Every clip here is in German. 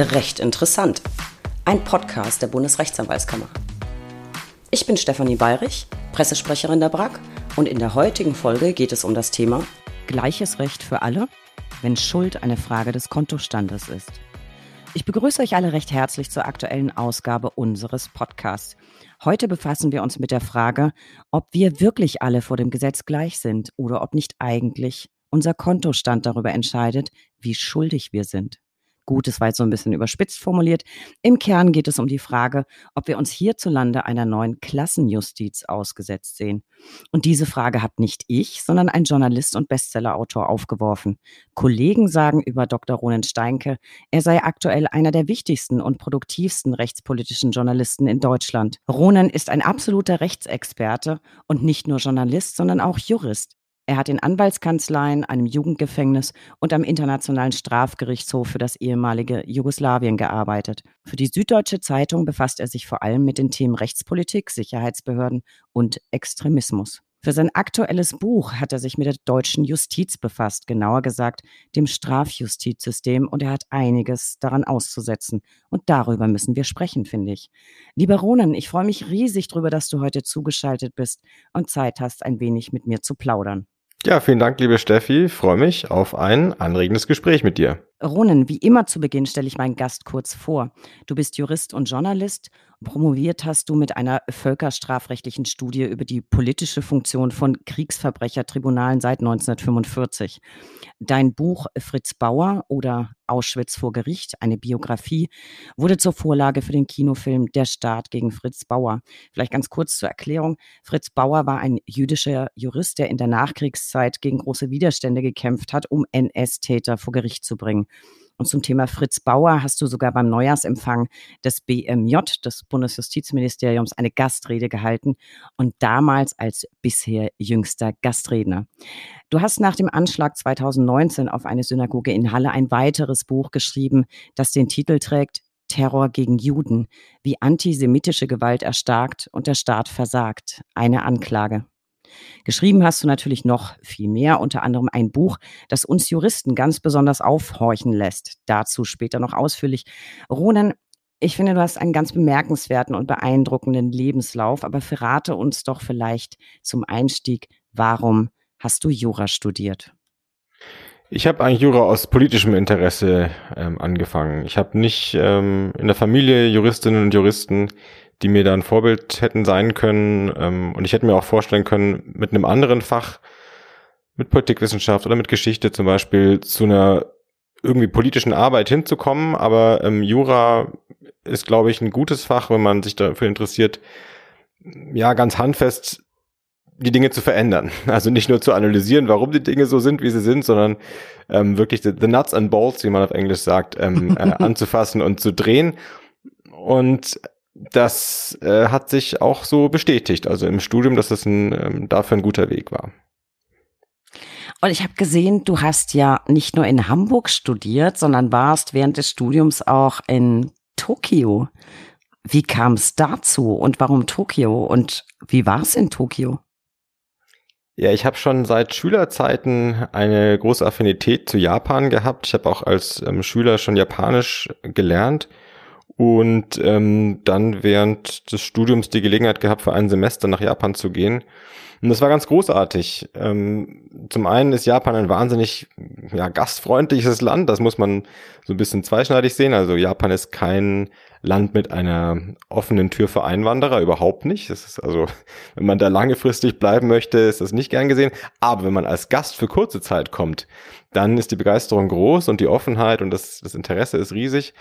Recht interessant. Ein Podcast der Bundesrechtsanwaltskammer. Ich bin Stefanie Bayrich, Pressesprecherin der BRAG und in der heutigen Folge geht es um das Thema Gleiches Recht für alle, wenn Schuld eine Frage des Kontostandes ist. Ich begrüße euch alle recht herzlich zur aktuellen Ausgabe unseres Podcasts. Heute befassen wir uns mit der Frage, ob wir wirklich alle vor dem Gesetz gleich sind oder ob nicht eigentlich unser Kontostand darüber entscheidet, wie schuldig wir sind. Gut, es war jetzt so ein bisschen überspitzt formuliert. Im Kern geht es um die Frage, ob wir uns hierzulande einer neuen Klassenjustiz ausgesetzt sehen. Und diese Frage hat nicht ich, sondern ein Journalist und Bestsellerautor aufgeworfen. Kollegen sagen über Dr. Ronen Steinke, er sei aktuell einer der wichtigsten und produktivsten rechtspolitischen Journalisten in Deutschland. Ronen ist ein absoluter Rechtsexperte und nicht nur Journalist, sondern auch Jurist. Er hat in Anwaltskanzleien, einem Jugendgefängnis und am Internationalen Strafgerichtshof für das ehemalige Jugoslawien gearbeitet. Für die Süddeutsche Zeitung befasst er sich vor allem mit den Themen Rechtspolitik, Sicherheitsbehörden und Extremismus. Für sein aktuelles Buch hat er sich mit der deutschen Justiz befasst, genauer gesagt dem Strafjustizsystem, und er hat einiges daran auszusetzen. Und darüber müssen wir sprechen, finde ich. Lieber Ronan, ich freue mich riesig darüber, dass du heute zugeschaltet bist und Zeit hast, ein wenig mit mir zu plaudern. Ja, vielen Dank, liebe Steffi. Ich freue mich auf ein anregendes Gespräch mit dir. Ronen, wie immer zu Beginn stelle ich meinen Gast kurz vor. Du bist Jurist und Journalist. Promoviert hast du mit einer völkerstrafrechtlichen Studie über die politische Funktion von Kriegsverbrechertribunalen seit 1945. Dein Buch Fritz Bauer oder Auschwitz vor Gericht, eine Biografie, wurde zur Vorlage für den Kinofilm Der Staat gegen Fritz Bauer. Vielleicht ganz kurz zur Erklärung. Fritz Bauer war ein jüdischer Jurist, der in der Nachkriegszeit gegen große Widerstände gekämpft hat, um NS-Täter vor Gericht zu bringen. Und zum Thema Fritz Bauer hast du sogar beim Neujahrsempfang des BMJ, des Bundesjustizministeriums, eine Gastrede gehalten und damals als bisher jüngster Gastredner. Du hast nach dem Anschlag 2019 auf eine Synagoge in Halle ein weiteres Buch geschrieben, das den Titel trägt Terror gegen Juden, wie antisemitische Gewalt erstarkt und der Staat versagt. Eine Anklage. Geschrieben hast du natürlich noch viel mehr, unter anderem ein Buch, das uns Juristen ganz besonders aufhorchen lässt. Dazu später noch ausführlich. Ronan, ich finde, du hast einen ganz bemerkenswerten und beeindruckenden Lebenslauf, aber verrate uns doch vielleicht zum Einstieg, warum hast du Jura studiert? Ich habe eigentlich Jura aus politischem Interesse ähm, angefangen. Ich habe nicht ähm, in der Familie Juristinnen und Juristen, die mir da ein Vorbild hätten sein können. Ähm, und ich hätte mir auch vorstellen können, mit einem anderen Fach, mit Politikwissenschaft oder mit Geschichte zum Beispiel, zu einer irgendwie politischen Arbeit hinzukommen. Aber ähm, Jura ist, glaube ich, ein gutes Fach, wenn man sich dafür interessiert, ja, ganz handfest die Dinge zu verändern. Also nicht nur zu analysieren, warum die Dinge so sind, wie sie sind, sondern ähm, wirklich the, the nuts and bolts, wie man auf Englisch sagt, ähm, äh, anzufassen und zu drehen. Und das äh, hat sich auch so bestätigt, also im Studium, dass es ein, ähm, dafür ein guter Weg war. Und ich habe gesehen, du hast ja nicht nur in Hamburg studiert, sondern warst während des Studiums auch in Tokio. Wie kam es dazu und warum Tokio und wie war es in Tokio? Ja, ich habe schon seit Schülerzeiten eine große Affinität zu Japan gehabt. Ich habe auch als ähm, Schüler schon Japanisch gelernt und ähm, dann während des Studiums die Gelegenheit gehabt, für ein Semester nach Japan zu gehen. Und das war ganz großartig. Ähm, zum einen ist Japan ein wahnsinnig ja, gastfreundliches Land, das muss man so ein bisschen zweischneidig sehen. Also Japan ist kein Land mit einer offenen Tür für Einwanderer, überhaupt nicht. Das ist also, wenn man da langefristig bleiben möchte, ist das nicht gern gesehen. Aber wenn man als Gast für kurze Zeit kommt, dann ist die Begeisterung groß und die Offenheit und das, das Interesse ist riesig.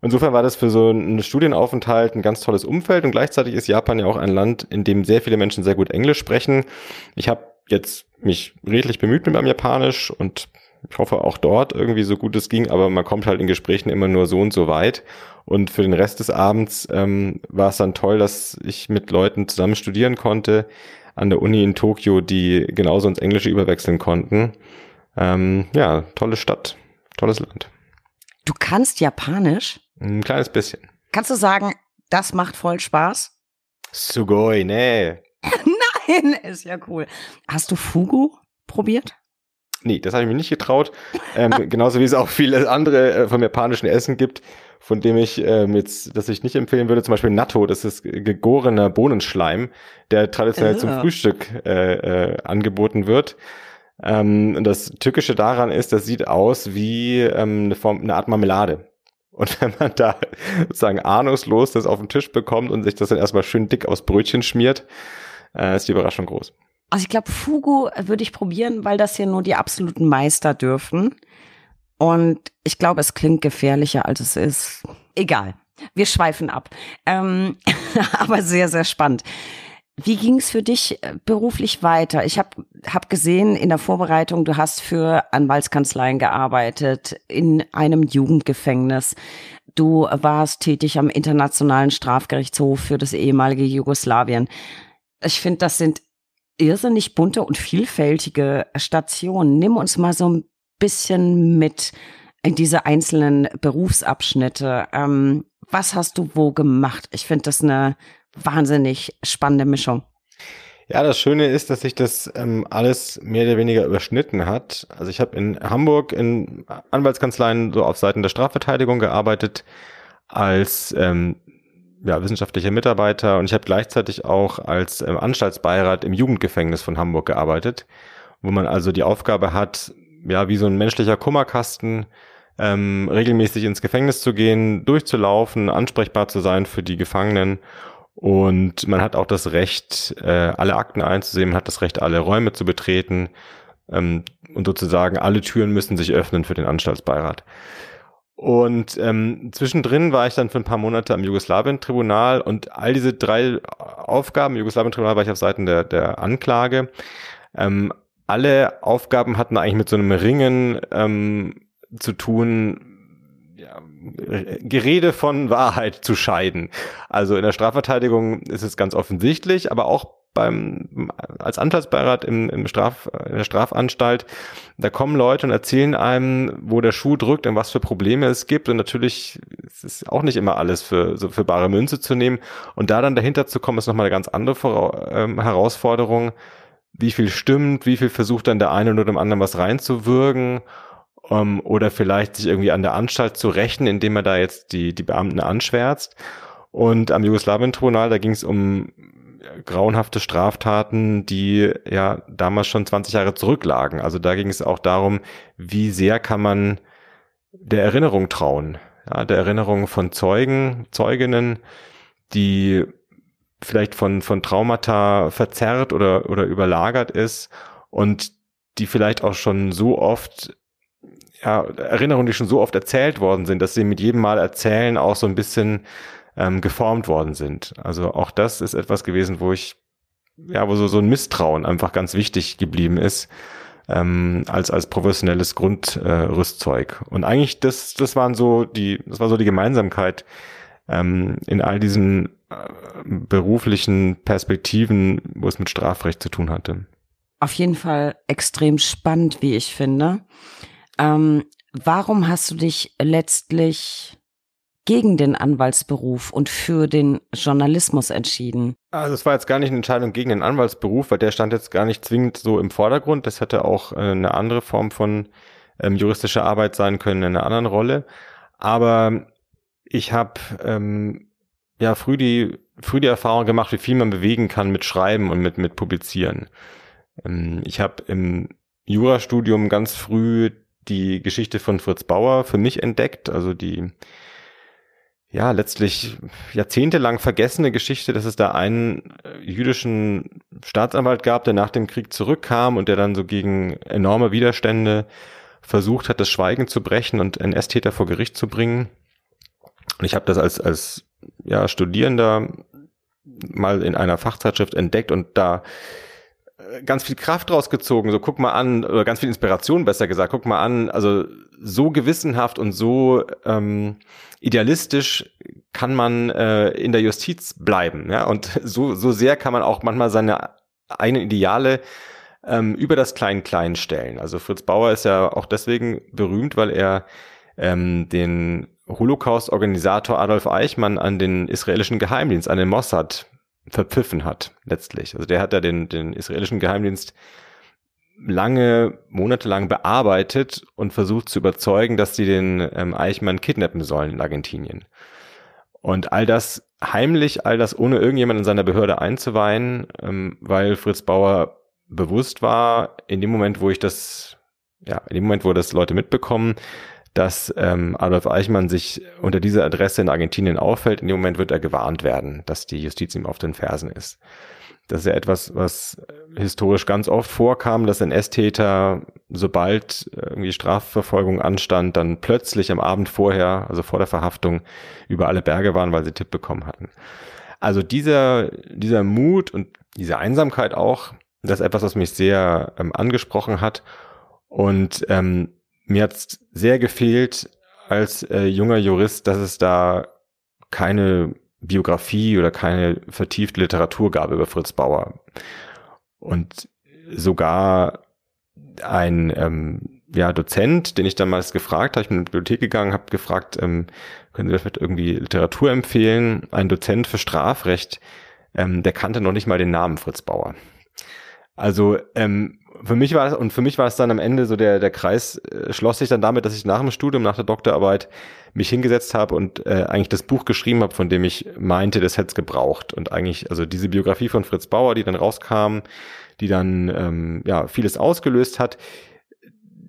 Insofern war das für so einen Studienaufenthalt ein ganz tolles Umfeld und gleichzeitig ist Japan ja auch ein Land, in dem sehr viele Menschen sehr gut Englisch sprechen. Ich habe jetzt mich redlich bemüht mit meinem Japanisch und ich hoffe auch dort irgendwie so gut es ging, aber man kommt halt in Gesprächen immer nur so und so weit. Und für den Rest des Abends ähm, war es dann toll, dass ich mit Leuten zusammen studieren konnte an der Uni in Tokio, die genauso ins Englische überwechseln konnten. Ähm, ja, tolle Stadt, tolles Land. Du kannst Japanisch? Ein kleines bisschen. Kannst du sagen, das macht voll Spaß? Sugoi, nee. Nein, ist ja cool. Hast du Fugu probiert? Nee, das habe ich mir nicht getraut. Ähm, genauso wie es auch viele andere äh, vom japanischen Essen gibt. von dem ich ähm, jetzt, das ich nicht empfehlen würde, zum Beispiel Natto, das ist gegorener Bohnenschleim, der traditionell zum Frühstück äh, äh, angeboten wird. Ähm, das Tückische daran ist, das sieht aus wie ähm, eine, Form, eine Art Marmelade. Und wenn man da sozusagen ahnungslos das auf den Tisch bekommt und sich das dann erstmal schön dick aufs Brötchen schmiert, äh, ist die Überraschung groß. Also ich glaube, Fugu würde ich probieren, weil das hier nur die absoluten Meister dürfen. Und ich glaube, es klingt gefährlicher, als es ist. Egal. Wir schweifen ab. Ähm, aber sehr, sehr spannend. Wie ging es für dich äh, beruflich weiter? Ich habe hab gesehen in der Vorbereitung, du hast für Anwaltskanzleien gearbeitet, in einem Jugendgefängnis. Du warst tätig am Internationalen Strafgerichtshof für das ehemalige Jugoslawien. Ich finde, das sind irrsinnig bunte und vielfältige Stationen. Nimm uns mal so ein bisschen mit in diese einzelnen Berufsabschnitte. Ähm, was hast du wo gemacht? Ich finde das eine wahnsinnig spannende Mischung. Ja, das Schöne ist, dass sich das ähm, alles mehr oder weniger überschnitten hat. Also ich habe in Hamburg in Anwaltskanzleien so auf Seiten der Strafverteidigung gearbeitet als ähm, ja, wissenschaftlicher Mitarbeiter und ich habe gleichzeitig auch als ähm, Anstaltsbeirat im Jugendgefängnis von Hamburg gearbeitet, wo man also die Aufgabe hat, ja, wie so ein menschlicher Kummerkasten, ähm, regelmäßig ins Gefängnis zu gehen, durchzulaufen, ansprechbar zu sein für die Gefangenen. Und man hat auch das Recht, äh, alle Akten einzusehen, man hat das Recht, alle Räume zu betreten. Ähm, und sozusagen alle Türen müssen sich öffnen für den Anstaltsbeirat. Und ähm, zwischendrin war ich dann für ein paar Monate am Jugoslawien-Tribunal und all diese drei Aufgaben, Jugoslawien-Tribunal war ich auf Seiten der, der Anklage, ähm, alle Aufgaben hatten eigentlich mit so einem Ringen ähm, zu tun, Gerede von Wahrheit zu scheiden. Also in der Strafverteidigung ist es ganz offensichtlich, aber auch beim, als Anwaltsbeirat im, im Straf, in der Strafanstalt, da kommen Leute und erzählen einem, wo der Schuh drückt und was für Probleme es gibt. Und natürlich ist es auch nicht immer alles für, so für bare Münze zu nehmen. Und da dann dahinter zu kommen, ist nochmal eine ganz andere Vora ähm, Herausforderung. Wie viel stimmt, wie viel versucht dann der eine oder dem anderen was reinzuwürgen um, ähm, oder vielleicht sich irgendwie an der Anstalt zu rächen, indem er da jetzt die, die Beamten anschwärzt. Und am Jugoslawien-Tribunal, da ging es um grauenhafte Straftaten, die ja damals schon 20 Jahre zurücklagen. Also da ging es auch darum, wie sehr kann man der Erinnerung trauen. Ja, der Erinnerung von Zeugen, Zeuginnen, die vielleicht von, von Traumata verzerrt oder, oder überlagert ist und die vielleicht auch schon so oft ja, Erinnerungen, die schon so oft erzählt worden sind, dass sie mit jedem Mal erzählen auch so ein bisschen ähm, geformt worden sind. Also auch das ist etwas gewesen, wo ich, ja, wo so, so ein Misstrauen einfach ganz wichtig geblieben ist, ähm, als, als professionelles Grundrüstzeug. Äh, Und eigentlich, das, das waren so die, das war so die Gemeinsamkeit ähm, in all diesen äh, beruflichen Perspektiven, wo es mit Strafrecht zu tun hatte. Auf jeden Fall extrem spannend, wie ich finde. Ähm, warum hast du dich letztlich gegen den Anwaltsberuf und für den Journalismus entschieden? Also es war jetzt gar nicht eine Entscheidung gegen den Anwaltsberuf, weil der stand jetzt gar nicht zwingend so im Vordergrund. Das hätte auch äh, eine andere Form von ähm, juristischer Arbeit sein können, in einer anderen Rolle. Aber ich habe ähm, ja früh die früh die Erfahrung gemacht, wie viel man bewegen kann mit Schreiben und mit mit Publizieren. Ähm, ich habe im Jurastudium ganz früh die Geschichte von Fritz Bauer für mich entdeckt, also die ja, letztlich jahrzehntelang vergessene Geschichte, dass es da einen äh, jüdischen Staatsanwalt gab, der nach dem Krieg zurückkam und der dann so gegen enorme Widerstände versucht hat, das Schweigen zu brechen und NS-Täter vor Gericht zu bringen. Und ich habe das als, als ja, Studierender mal in einer Fachzeitschrift entdeckt und da ganz viel Kraft rausgezogen. So guck mal an, oder ganz viel Inspiration besser gesagt. Guck mal an, also so gewissenhaft und so ähm, idealistisch kann man äh, in der Justiz bleiben. Ja? Und so, so sehr kann man auch manchmal seine eigenen Ideale ähm, über das Klein-Klein stellen. Also Fritz Bauer ist ja auch deswegen berühmt, weil er ähm, den Holocaust-Organisator Adolf Eichmann an den israelischen Geheimdienst, an den Mossad verpfiffen hat, letztlich. Also der hat ja den, den israelischen Geheimdienst lange, monatelang bearbeitet und versucht zu überzeugen, dass sie den ähm, Eichmann kidnappen sollen in Argentinien. Und all das heimlich, all das ohne irgendjemand in seiner Behörde einzuweihen, ähm, weil Fritz Bauer bewusst war, in dem Moment, wo ich das, ja, in dem Moment, wo das Leute mitbekommen, dass ähm, Adolf Eichmann sich unter dieser Adresse in Argentinien auffällt, in dem Moment wird er gewarnt werden, dass die Justiz ihm auf den Fersen ist. Das ist ja etwas, was historisch ganz oft vorkam, dass NS-Täter, sobald irgendwie Strafverfolgung anstand, dann plötzlich am Abend vorher, also vor der Verhaftung, über alle Berge waren, weil sie Tipp bekommen hatten. Also dieser, dieser Mut und diese Einsamkeit auch, das ist etwas, was mich sehr ähm, angesprochen hat. Und ähm, mir hat es sehr gefehlt als äh, junger Jurist, dass es da keine Biografie oder keine vertiefte Literatur gab über Fritz Bauer. Und sogar ein ähm, ja, Dozent, den ich damals gefragt habe, ich bin in die Bibliothek gegangen, habe gefragt, ähm, können Sie vielleicht irgendwie Literatur empfehlen? Ein Dozent für Strafrecht, ähm, der kannte noch nicht mal den Namen Fritz Bauer. Also ähm, für mich war es, und für mich war es dann am Ende so der, der Kreis äh, schloss sich dann damit, dass ich nach dem Studium, nach der Doktorarbeit mich hingesetzt habe und äh, eigentlich das Buch geschrieben habe, von dem ich meinte, das hätte es gebraucht. Und eigentlich, also diese Biografie von Fritz Bauer, die dann rauskam, die dann ähm, ja vieles ausgelöst hat.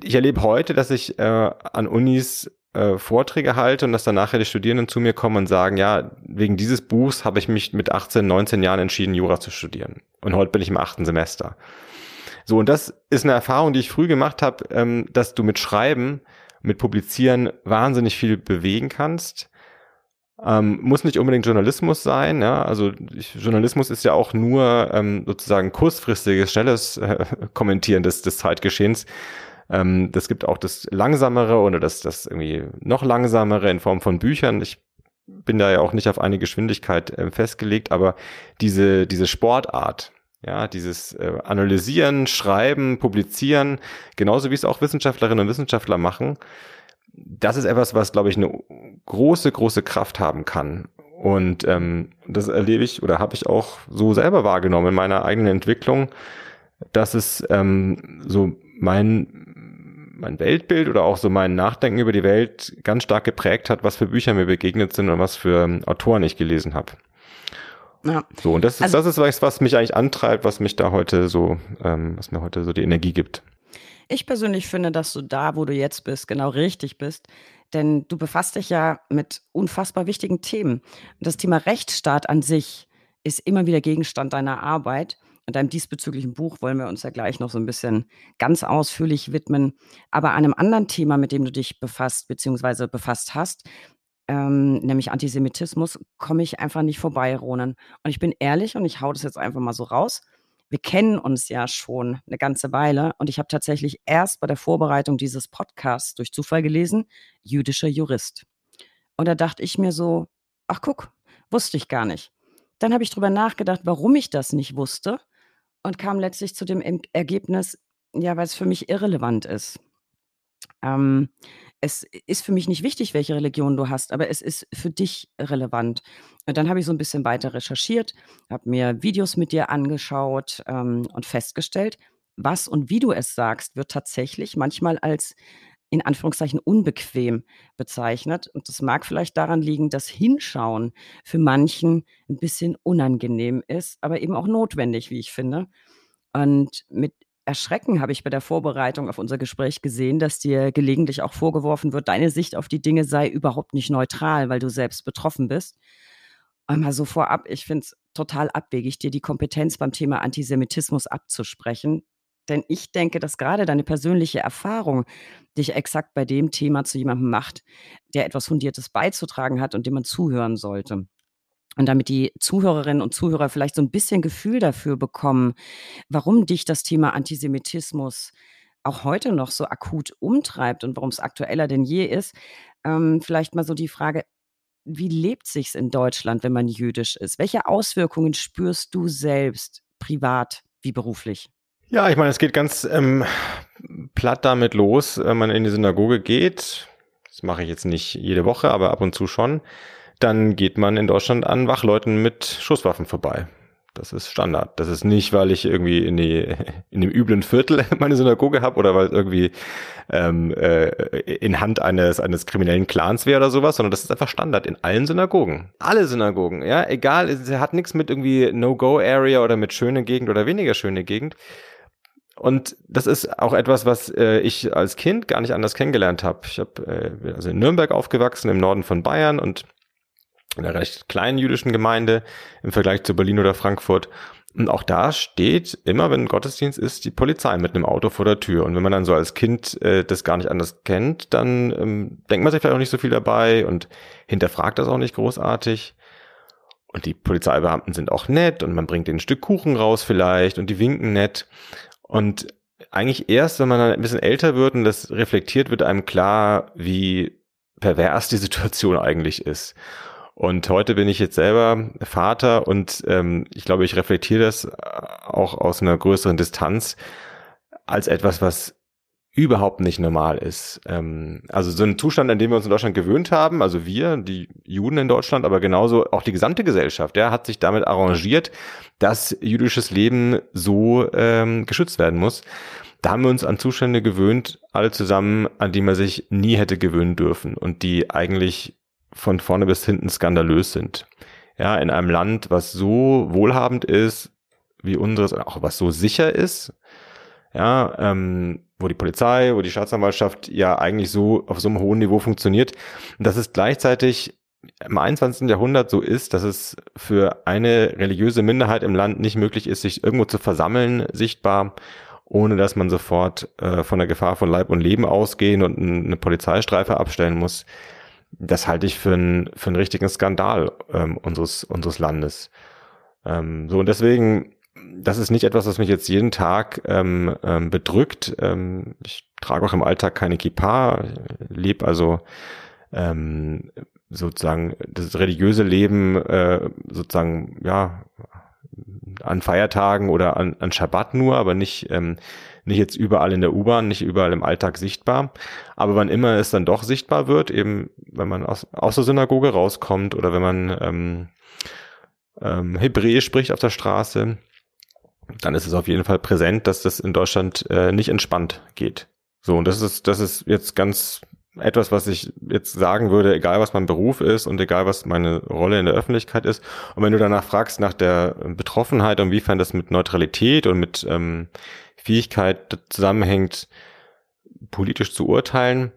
Ich erlebe heute, dass ich äh, an Unis äh, Vorträge halte und dass dann nachher die Studierenden zu mir kommen und sagen, ja, wegen dieses Buchs habe ich mich mit 18, 19 Jahren entschieden, Jura zu studieren. Und heute bin ich im achten Semester. So, und das ist eine Erfahrung, die ich früh gemacht habe, ähm, dass du mit Schreiben, mit Publizieren wahnsinnig viel bewegen kannst. Ähm, muss nicht unbedingt Journalismus sein, ja. Also ich, Journalismus ist ja auch nur ähm, sozusagen kurzfristiges, schnelles äh, Kommentieren des, des Zeitgeschehens. Ähm, das gibt auch das langsamere oder das, das irgendwie noch langsamere in Form von Büchern. Ich bin da ja auch nicht auf eine Geschwindigkeit äh, festgelegt, aber diese, diese Sportart, ja, dieses äh, Analysieren, Schreiben, Publizieren, genauso wie es auch Wissenschaftlerinnen und Wissenschaftler machen, das ist etwas, was, glaube ich, eine große, große Kraft haben kann. Und ähm, das erlebe ich oder habe ich auch so selber wahrgenommen in meiner eigenen Entwicklung, dass es ähm, so mein, mein Weltbild oder auch so mein Nachdenken über die Welt ganz stark geprägt hat, was für Bücher mir begegnet sind und was für ähm, Autoren ich gelesen habe. Ja. So, und das ist, also, das ist was, was mich eigentlich antreibt, was mich da heute so, ähm, was mir heute so die Energie gibt. Ich persönlich finde, dass du da, wo du jetzt bist, genau richtig bist. Denn du befasst dich ja mit unfassbar wichtigen Themen. Und das Thema Rechtsstaat an sich ist immer wieder Gegenstand deiner Arbeit. Und deinem diesbezüglichen Buch wollen wir uns ja gleich noch so ein bisschen ganz ausführlich widmen. Aber an einem anderen Thema, mit dem du dich befasst, beziehungsweise befasst hast, ähm, nämlich Antisemitismus, komme ich einfach nicht vorbei, Ronan. Und ich bin ehrlich und ich hau das jetzt einfach mal so raus. Wir kennen uns ja schon eine ganze Weile und ich habe tatsächlich erst bei der Vorbereitung dieses Podcasts durch Zufall gelesen, jüdischer Jurist. Und da dachte ich mir so, ach guck, wusste ich gar nicht. Dann habe ich drüber nachgedacht, warum ich das nicht wusste und kam letztlich zu dem Ergebnis, ja, weil es für mich irrelevant ist. Ähm, es ist für mich nicht wichtig, welche Religion du hast, aber es ist für dich relevant. Und dann habe ich so ein bisschen weiter recherchiert, habe mir Videos mit dir angeschaut ähm, und festgestellt, was und wie du es sagst, wird tatsächlich manchmal als in Anführungszeichen unbequem bezeichnet. Und das mag vielleicht daran liegen, dass Hinschauen für manchen ein bisschen unangenehm ist, aber eben auch notwendig, wie ich finde. Und mit Erschrecken habe ich bei der Vorbereitung auf unser Gespräch gesehen, dass dir gelegentlich auch vorgeworfen wird, deine Sicht auf die Dinge sei überhaupt nicht neutral, weil du selbst betroffen bist. Einmal so vorab, ich finde es total abwegig, dir die Kompetenz beim Thema Antisemitismus abzusprechen. Denn ich denke, dass gerade deine persönliche Erfahrung dich exakt bei dem Thema zu jemandem macht, der etwas Fundiertes beizutragen hat und dem man zuhören sollte. Und damit die Zuhörerinnen und Zuhörer vielleicht so ein bisschen Gefühl dafür bekommen, warum dich das Thema Antisemitismus auch heute noch so akut umtreibt und warum es aktueller denn je ist, ähm, vielleicht mal so die Frage, wie lebt sich's in Deutschland, wenn man jüdisch ist? Welche Auswirkungen spürst du selbst, privat wie beruflich? Ja, ich meine, es geht ganz ähm, platt damit los, wenn man in die Synagoge geht. Das mache ich jetzt nicht jede Woche, aber ab und zu schon dann geht man in Deutschland an Wachleuten mit Schusswaffen vorbei. Das ist Standard. Das ist nicht, weil ich irgendwie in, die, in dem üblen Viertel meine Synagoge habe oder weil irgendwie ähm, äh, in Hand eines, eines kriminellen Clans wäre oder sowas, sondern das ist einfach Standard in allen Synagogen. Alle Synagogen, ja, egal, es hat nichts mit irgendwie No-Go-Area oder mit schöne Gegend oder weniger schöne Gegend. Und das ist auch etwas, was äh, ich als Kind gar nicht anders kennengelernt habe. Ich habe äh, also in Nürnberg aufgewachsen, im Norden von Bayern und in einer recht kleinen jüdischen Gemeinde im Vergleich zu Berlin oder Frankfurt. Und auch da steht immer, wenn Gottesdienst ist, die Polizei mit einem Auto vor der Tür. Und wenn man dann so als Kind äh, das gar nicht anders kennt, dann ähm, denkt man sich vielleicht auch nicht so viel dabei und hinterfragt das auch nicht großartig. Und die Polizeibeamten sind auch nett und man bringt denen ein Stück Kuchen raus vielleicht und die winken nett. Und eigentlich erst, wenn man dann ein bisschen älter wird und das reflektiert, wird einem klar, wie pervers die Situation eigentlich ist. Und heute bin ich jetzt selber Vater und ähm, ich glaube, ich reflektiere das auch aus einer größeren Distanz als etwas, was überhaupt nicht normal ist. Ähm, also so ein Zustand, an dem wir uns in Deutschland gewöhnt haben, also wir, die Juden in Deutschland, aber genauso auch die gesamte Gesellschaft, ja, hat sich damit arrangiert, dass jüdisches Leben so ähm, geschützt werden muss. Da haben wir uns an Zustände gewöhnt, alle zusammen, an die man sich nie hätte gewöhnen dürfen und die eigentlich von vorne bis hinten skandalös sind. Ja, in einem Land, was so wohlhabend ist wie unseres, auch was so sicher ist, ja, ähm, wo die Polizei, wo die Staatsanwaltschaft ja eigentlich so auf so einem hohen Niveau funktioniert, dass es gleichzeitig im 21. Jahrhundert so ist, dass es für eine religiöse Minderheit im Land nicht möglich ist, sich irgendwo zu versammeln, sichtbar, ohne dass man sofort äh, von der Gefahr von Leib und Leben ausgehen und eine Polizeistreife abstellen muss. Das halte ich für, einen für einen richtigen Skandal ähm, unseres, unseres Landes. Ähm, so, und deswegen das ist nicht etwas, was mich jetzt jeden Tag ähm, ähm, bedrückt. Ähm, ich trage auch im Alltag keine Kippa, lebe also ähm, sozusagen das religiöse Leben äh, sozusagen ja an Feiertagen oder an, an Schabbat nur, aber nicht ähm, nicht jetzt überall in der U-Bahn, nicht überall im Alltag sichtbar. Aber wann immer es dann doch sichtbar wird, eben wenn man aus, aus der Synagoge rauskommt oder wenn man ähm, ähm, Hebräisch spricht auf der Straße, dann ist es auf jeden Fall präsent, dass das in Deutschland äh, nicht entspannt geht. So, und das ist, das ist jetzt ganz etwas, was ich jetzt sagen würde, egal was mein Beruf ist und egal was meine Rolle in der Öffentlichkeit ist. Und wenn du danach fragst nach der Betroffenheit, inwiefern das mit Neutralität und mit ähm, Fähigkeit zusammenhängt, politisch zu urteilen,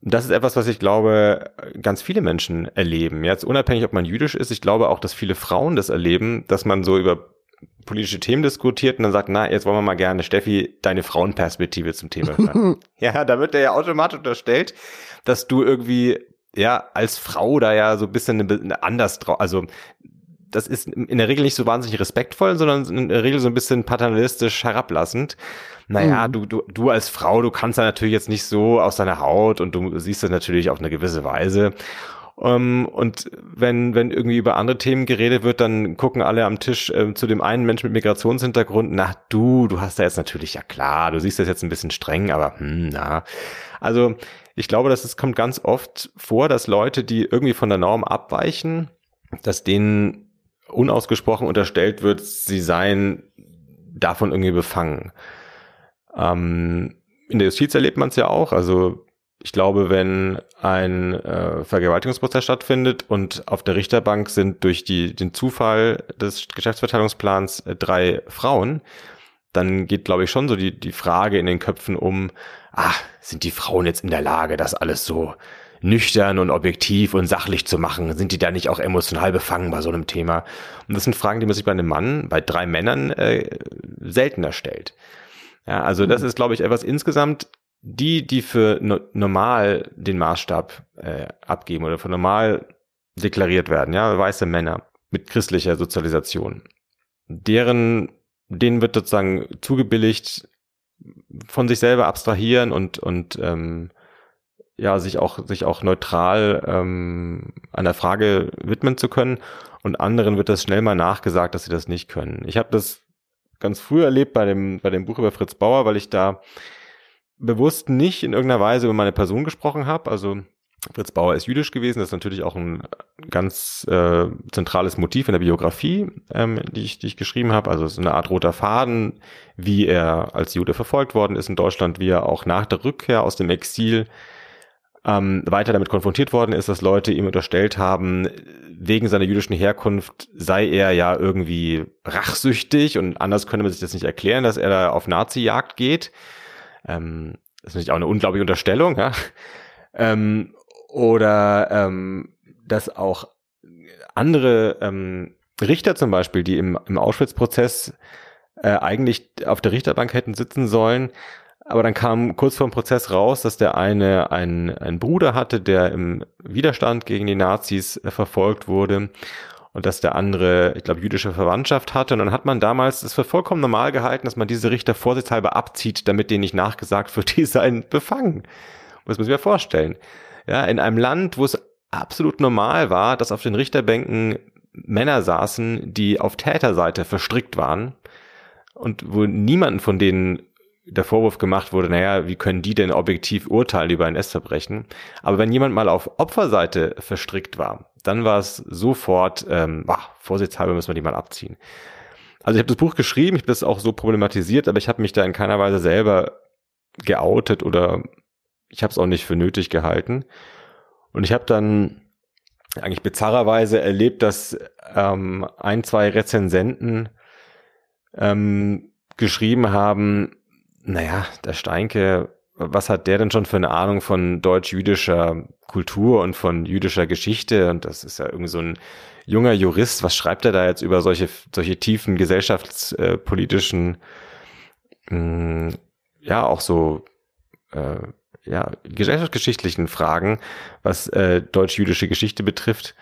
das ist etwas, was ich glaube, ganz viele Menschen erleben. Jetzt unabhängig, ob man jüdisch ist, ich glaube auch, dass viele Frauen das erleben, dass man so über politische Themen diskutiert und dann sagt, na, jetzt wollen wir mal gerne, Steffi, deine Frauenperspektive zum Thema hören. ja, da wird dir ja automatisch unterstellt, dass du irgendwie, ja, als Frau da ja so ein bisschen eine, eine anders drauf, also das ist in der Regel nicht so wahnsinnig respektvoll, sondern in der Regel so ein bisschen paternalistisch herablassend. Naja, mhm. du, du, du als Frau, du kannst da natürlich jetzt nicht so aus deiner Haut und du siehst das natürlich auf eine gewisse Weise. Um, ähm, und wenn, wenn irgendwie über andere Themen geredet wird, dann gucken alle am Tisch äh, zu dem einen Menschen mit Migrationshintergrund, na du, du hast da jetzt natürlich, ja klar, du siehst das jetzt ein bisschen streng, aber hm, na. Also ich glaube, dass es kommt ganz oft vor, dass Leute, die irgendwie von der Norm abweichen, dass denen unausgesprochen unterstellt wird, sie seien davon irgendwie befangen. Ähm, in der Justiz erlebt man es ja auch. Also ich glaube, wenn ein äh, Vergewaltigungsprozess stattfindet und auf der Richterbank sind durch die, den Zufall des Geschäftsverteilungsplans äh, drei Frauen, dann geht, glaube ich, schon so die, die Frage in den Köpfen um, ah, sind die Frauen jetzt in der Lage, das alles so nüchtern und objektiv und sachlich zu machen? Sind die da nicht auch emotional befangen bei so einem Thema? Und das sind Fragen, die man sich bei einem Mann, bei drei Männern äh, seltener stellt. Ja, also das mhm. ist, glaube ich, etwas insgesamt die, die für no normal den Maßstab äh, abgeben oder für normal deklariert werden, ja, weiße Männer mit christlicher Sozialisation, deren, denen wird sozusagen zugebilligt, von sich selber abstrahieren und, und ähm, ja, sich auch, sich auch neutral ähm, einer Frage widmen zu können. Und anderen wird das schnell mal nachgesagt, dass sie das nicht können. Ich habe das ganz früh erlebt bei dem, bei dem Buch über Fritz Bauer, weil ich da bewusst nicht in irgendeiner Weise über meine Person gesprochen habe. Also Fritz Bauer ist jüdisch gewesen, das ist natürlich auch ein ganz äh, zentrales Motiv in der Biografie, ähm, die, ich, die ich geschrieben habe. Also es ist eine Art roter Faden, wie er als Jude verfolgt worden ist in Deutschland, wie er auch nach der Rückkehr aus dem Exil ähm, weiter damit konfrontiert worden ist, dass Leute ihm unterstellt haben, wegen seiner jüdischen Herkunft sei er ja irgendwie rachsüchtig und anders könnte man sich das nicht erklären, dass er da auf Nazi-Jagd geht. Ähm, das ist natürlich auch eine unglaubliche Unterstellung, ja. Ähm, oder ähm, dass auch andere ähm, Richter zum Beispiel, die im, im Auschwitz-Prozess äh, eigentlich auf der Richterbank hätten sitzen sollen, aber dann kam kurz vor dem Prozess raus, dass der eine einen, einen Bruder hatte, der im Widerstand gegen die Nazis äh, verfolgt wurde und dass der andere, ich glaube, jüdische Verwandtschaft hatte. Und dann hat man damals es für vollkommen normal gehalten, dass man diese Richter vorsichtshalber abzieht, damit denen nicht nachgesagt wird, die seien befangen. Muss man sich vorstellen. Ja, in einem Land, wo es absolut normal war, dass auf den Richterbänken Männer saßen, die auf Täterseite verstrickt waren und wo niemanden von denen der Vorwurf gemacht wurde, naja, wie können die denn objektiv urteilen über ein Essverbrechen? Aber wenn jemand mal auf Opferseite verstrickt war, dann war es sofort, ähm, ach, vorsichtshalber müssen wir die mal abziehen. Also ich habe das Buch geschrieben, ich habe das auch so problematisiert, aber ich habe mich da in keiner Weise selber geoutet oder ich habe es auch nicht für nötig gehalten. Und ich habe dann eigentlich bizarrerweise erlebt, dass ähm, ein, zwei Rezensenten ähm, geschrieben haben, naja, der Steinke, was hat der denn schon für eine Ahnung von deutsch-jüdischer Kultur und von jüdischer Geschichte? Und das ist ja irgendwie so ein junger Jurist. Was schreibt er da jetzt über solche, solche tiefen gesellschaftspolitischen, äh, ja, auch so, äh, ja, gesellschaftsgeschichtlichen Fragen, was äh, deutsch-jüdische Geschichte betrifft?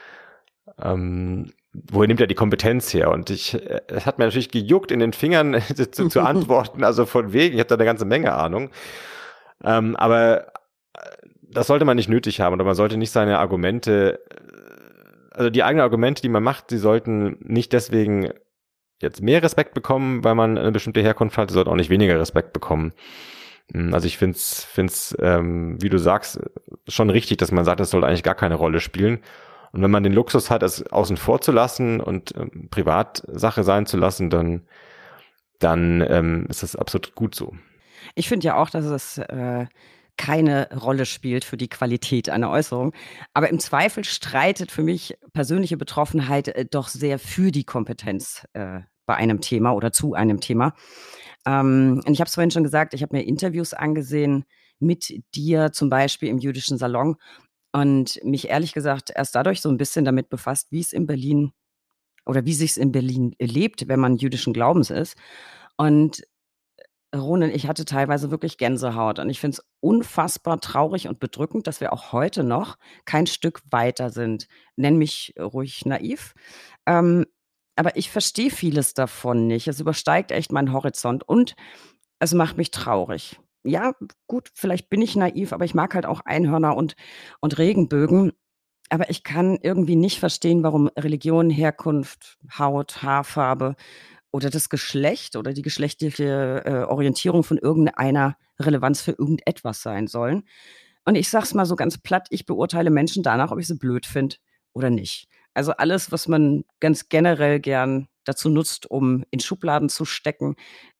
Ähm, woher nimmt er die Kompetenz her? Und ich, äh, es hat mir natürlich gejuckt in den Fingern zu, zu antworten, also von wegen, ich habe da eine ganze Menge Ahnung. Ähm, aber äh, das sollte man nicht nötig haben oder man sollte nicht seine Argumente, äh, also die eigenen Argumente, die man macht, die sollten nicht deswegen jetzt mehr Respekt bekommen, weil man eine bestimmte Herkunft hat, die sollten auch nicht weniger Respekt bekommen. Hm, also ich finde es, find's, ähm, wie du sagst, schon richtig, dass man sagt, das soll eigentlich gar keine Rolle spielen. Und wenn man den Luxus hat, es außen vor zu lassen und ähm, Privatsache sein zu lassen, dann, dann ähm, ist das absolut gut so. Ich finde ja auch, dass es äh, keine Rolle spielt für die Qualität einer Äußerung. Aber im Zweifel streitet für mich persönliche Betroffenheit äh, doch sehr für die Kompetenz äh, bei einem Thema oder zu einem Thema. Ähm, und ich habe es vorhin schon gesagt, ich habe mir Interviews angesehen mit dir zum Beispiel im jüdischen Salon und mich ehrlich gesagt erst dadurch so ein bisschen damit befasst, wie es in Berlin oder wie sich es in Berlin lebt, wenn man jüdischen Glaubens ist. Und Ronen, ich hatte teilweise wirklich Gänsehaut und ich finde es unfassbar traurig und bedrückend, dass wir auch heute noch kein Stück weiter sind. Nenn mich ruhig naiv. Ähm, aber ich verstehe vieles davon nicht. Es übersteigt echt meinen Horizont und es macht mich traurig ja, gut, vielleicht bin ich naiv, aber ich mag halt auch Einhörner und, und Regenbögen. Aber ich kann irgendwie nicht verstehen, warum Religion, Herkunft, Haut, Haarfarbe oder das Geschlecht oder die geschlechtliche äh, Orientierung von irgendeiner Relevanz für irgendetwas sein sollen. Und ich sag's mal so ganz platt, ich beurteile Menschen danach, ob ich sie blöd finde oder nicht. Also alles, was man ganz generell gern dazu nutzt, um in Schubladen zu stecken,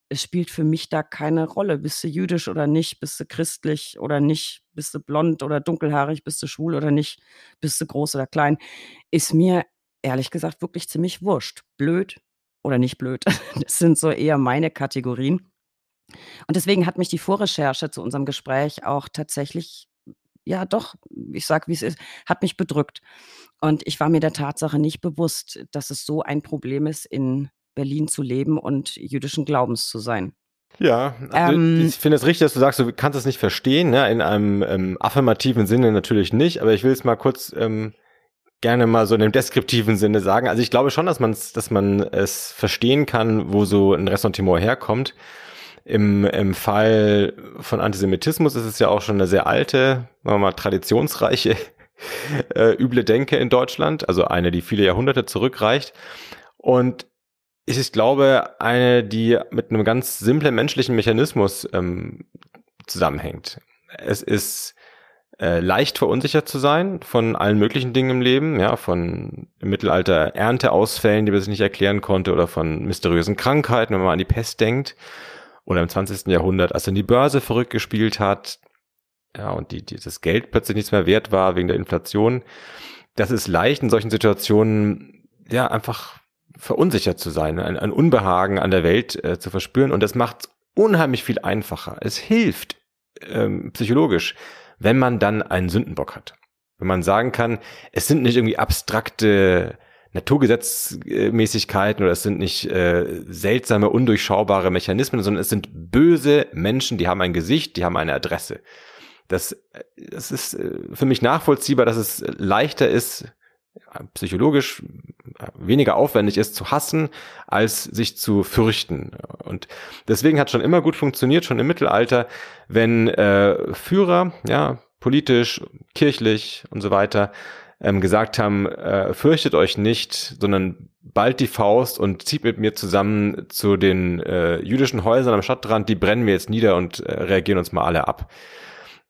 es spielt für mich da keine Rolle. Bist du jüdisch oder nicht? Bist du christlich oder nicht? Bist du blond oder dunkelhaarig? Bist du schwul oder nicht? Bist du groß oder klein? Ist mir ehrlich gesagt wirklich ziemlich wurscht. Blöd oder nicht blöd. Das sind so eher meine Kategorien. Und deswegen hat mich die Vorrecherche zu unserem Gespräch auch tatsächlich, ja doch, ich sag wie es ist, hat mich bedrückt. Und ich war mir der Tatsache nicht bewusst, dass es so ein Problem ist in Berlin zu leben und jüdischen Glaubens zu sein. Ja, also ähm, ich finde es richtig, dass du sagst, du kannst es nicht verstehen, ne? in einem ähm, affirmativen Sinne natürlich nicht, aber ich will es mal kurz ähm, gerne mal so in einem deskriptiven Sinne sagen. Also ich glaube schon, dass man es, dass man es verstehen kann, wo so ein Ressentiment herkommt. Im, Im Fall von Antisemitismus ist es ja auch schon eine sehr alte, sagen wir mal, traditionsreiche äh, üble Denke in Deutschland, also eine, die viele Jahrhunderte zurückreicht. Und ist, ich glaube, eine, die mit einem ganz simplen menschlichen Mechanismus ähm, zusammenhängt. Es ist äh, leicht verunsichert zu sein von allen möglichen Dingen im Leben, ja, von im Mittelalter Ernteausfällen, die man sich nicht erklären konnte, oder von mysteriösen Krankheiten, wenn man an die Pest denkt, oder im 20. Jahrhundert, als dann die Börse verrückt gespielt hat, ja, und die, die, das Geld plötzlich nichts mehr wert war wegen der Inflation. Das ist leicht in solchen Situationen, ja, einfach verunsichert zu sein, ein, ein Unbehagen an der Welt äh, zu verspüren. Und das macht unheimlich viel einfacher. Es hilft ähm, psychologisch, wenn man dann einen Sündenbock hat. Wenn man sagen kann, es sind nicht irgendwie abstrakte Naturgesetzmäßigkeiten oder es sind nicht äh, seltsame, undurchschaubare Mechanismen, sondern es sind böse Menschen, die haben ein Gesicht, die haben eine Adresse. Das, das ist äh, für mich nachvollziehbar, dass es leichter ist, psychologisch weniger aufwendig ist zu hassen, als sich zu fürchten. Und deswegen hat schon immer gut funktioniert, schon im Mittelalter, wenn äh, Führer, ja, politisch, kirchlich und so weiter, ähm, gesagt haben, äh, fürchtet euch nicht, sondern bald die Faust und zieht mit mir zusammen zu den äh, jüdischen Häusern am Stadtrand, die brennen wir jetzt nieder und äh, reagieren uns mal alle ab.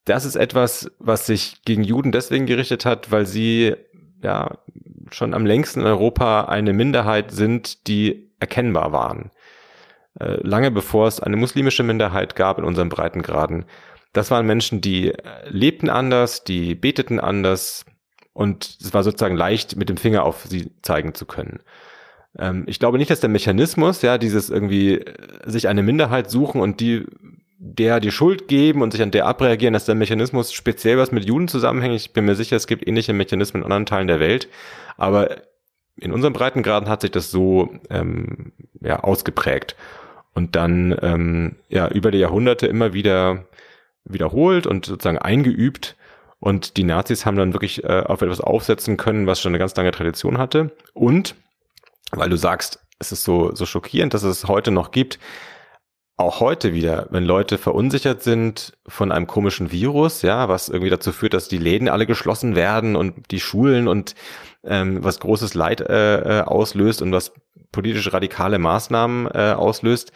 Das ist etwas, was sich gegen Juden deswegen gerichtet hat, weil sie ja schon am längsten in Europa eine Minderheit sind, die erkennbar waren. Äh, lange bevor es eine muslimische Minderheit gab in unseren Breitengraden. Das waren Menschen, die äh, lebten anders, die beteten anders und es war sozusagen leicht, mit dem Finger auf sie zeigen zu können. Ähm, ich glaube nicht, dass der Mechanismus, ja, dieses irgendwie äh, sich eine Minderheit suchen und die der die Schuld geben und sich an der abreagieren, dass der Mechanismus speziell was mit Juden zusammenhängt. Ich bin mir sicher, es gibt ähnliche Mechanismen in anderen Teilen der Welt, aber in unseren Breitengraden hat sich das so ähm, ja, ausgeprägt und dann ähm, ja über die Jahrhunderte immer wieder wiederholt und sozusagen eingeübt. Und die Nazis haben dann wirklich äh, auf etwas aufsetzen können, was schon eine ganz lange Tradition hatte. Und weil du sagst, es ist so, so schockierend, dass es heute noch gibt, auch heute wieder, wenn Leute verunsichert sind von einem komischen Virus, ja, was irgendwie dazu führt, dass die Läden alle geschlossen werden und die Schulen und ähm, was großes Leid äh, äh, auslöst und was politisch radikale Maßnahmen äh, auslöst.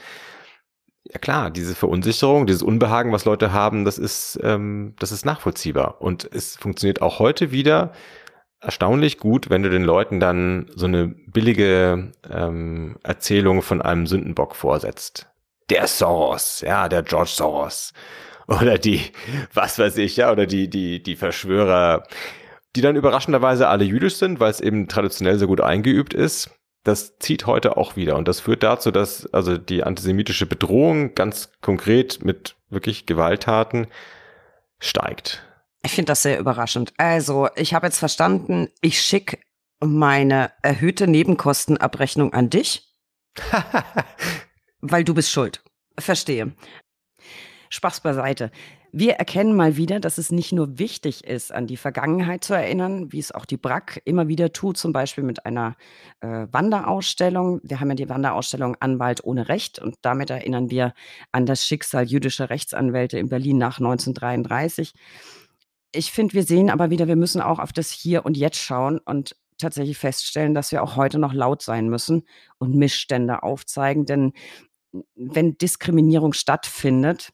Ja klar, diese Verunsicherung, dieses Unbehagen, was Leute haben, das ist, ähm, das ist nachvollziehbar. Und es funktioniert auch heute wieder erstaunlich gut, wenn du den Leuten dann so eine billige ähm, Erzählung von einem Sündenbock vorsetzt der Soros, ja, der George Soros. Oder die, was weiß ich, ja, oder die, die, die Verschwörer, die dann überraschenderweise alle jüdisch sind, weil es eben traditionell so gut eingeübt ist. Das zieht heute auch wieder. Und das führt dazu, dass also die antisemitische Bedrohung ganz konkret mit wirklich Gewalttaten steigt. Ich finde das sehr überraschend. Also, ich habe jetzt verstanden, ich schicke meine erhöhte Nebenkostenabrechnung an dich. weil du bist schuld. Verstehe. Spaß beiseite. Wir erkennen mal wieder, dass es nicht nur wichtig ist, an die Vergangenheit zu erinnern, wie es auch die BRAC immer wieder tut, zum Beispiel mit einer äh, Wanderausstellung. Wir haben ja die Wanderausstellung Anwalt ohne Recht und damit erinnern wir an das Schicksal jüdischer Rechtsanwälte in Berlin nach 1933. Ich finde, wir sehen aber wieder, wir müssen auch auf das Hier und Jetzt schauen und tatsächlich feststellen, dass wir auch heute noch laut sein müssen und Missstände aufzeigen, denn wenn Diskriminierung stattfindet,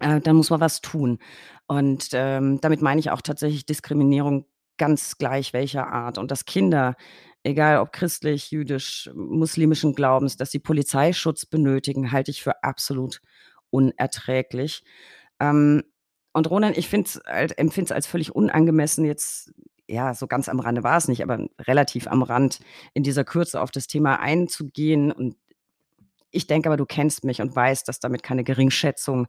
äh, dann muss man was tun. Und ähm, damit meine ich auch tatsächlich Diskriminierung ganz gleich welcher Art. Und dass Kinder, egal ob christlich, jüdisch, muslimischen Glaubens, dass sie Polizeischutz benötigen, halte ich für absolut unerträglich. Ähm, und Ronan, ich empfinde es als völlig unangemessen, jetzt, ja, so ganz am Rande war es nicht, aber relativ am Rand in dieser Kürze auf das Thema einzugehen und ich denke aber, du kennst mich und weißt, dass damit keine Geringschätzung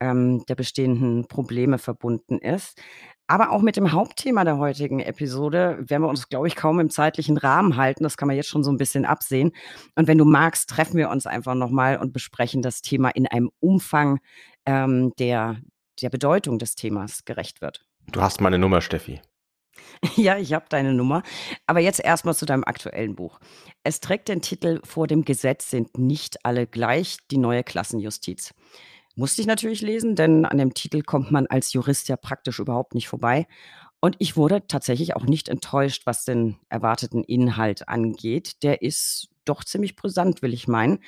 ähm, der bestehenden Probleme verbunden ist. Aber auch mit dem Hauptthema der heutigen Episode werden wir uns, glaube ich, kaum im zeitlichen Rahmen halten. Das kann man jetzt schon so ein bisschen absehen. Und wenn du magst, treffen wir uns einfach nochmal und besprechen das Thema in einem Umfang, ähm, der der Bedeutung des Themas gerecht wird. Du hast meine Nummer, Steffi. Ja, ich habe deine Nummer. Aber jetzt erstmal zu deinem aktuellen Buch. Es trägt den Titel Vor dem Gesetz sind nicht alle gleich, die neue Klassenjustiz. Musste ich natürlich lesen, denn an dem Titel kommt man als Jurist ja praktisch überhaupt nicht vorbei. Und ich wurde tatsächlich auch nicht enttäuscht, was den erwarteten Inhalt angeht. Der ist doch ziemlich brisant, will ich meinen.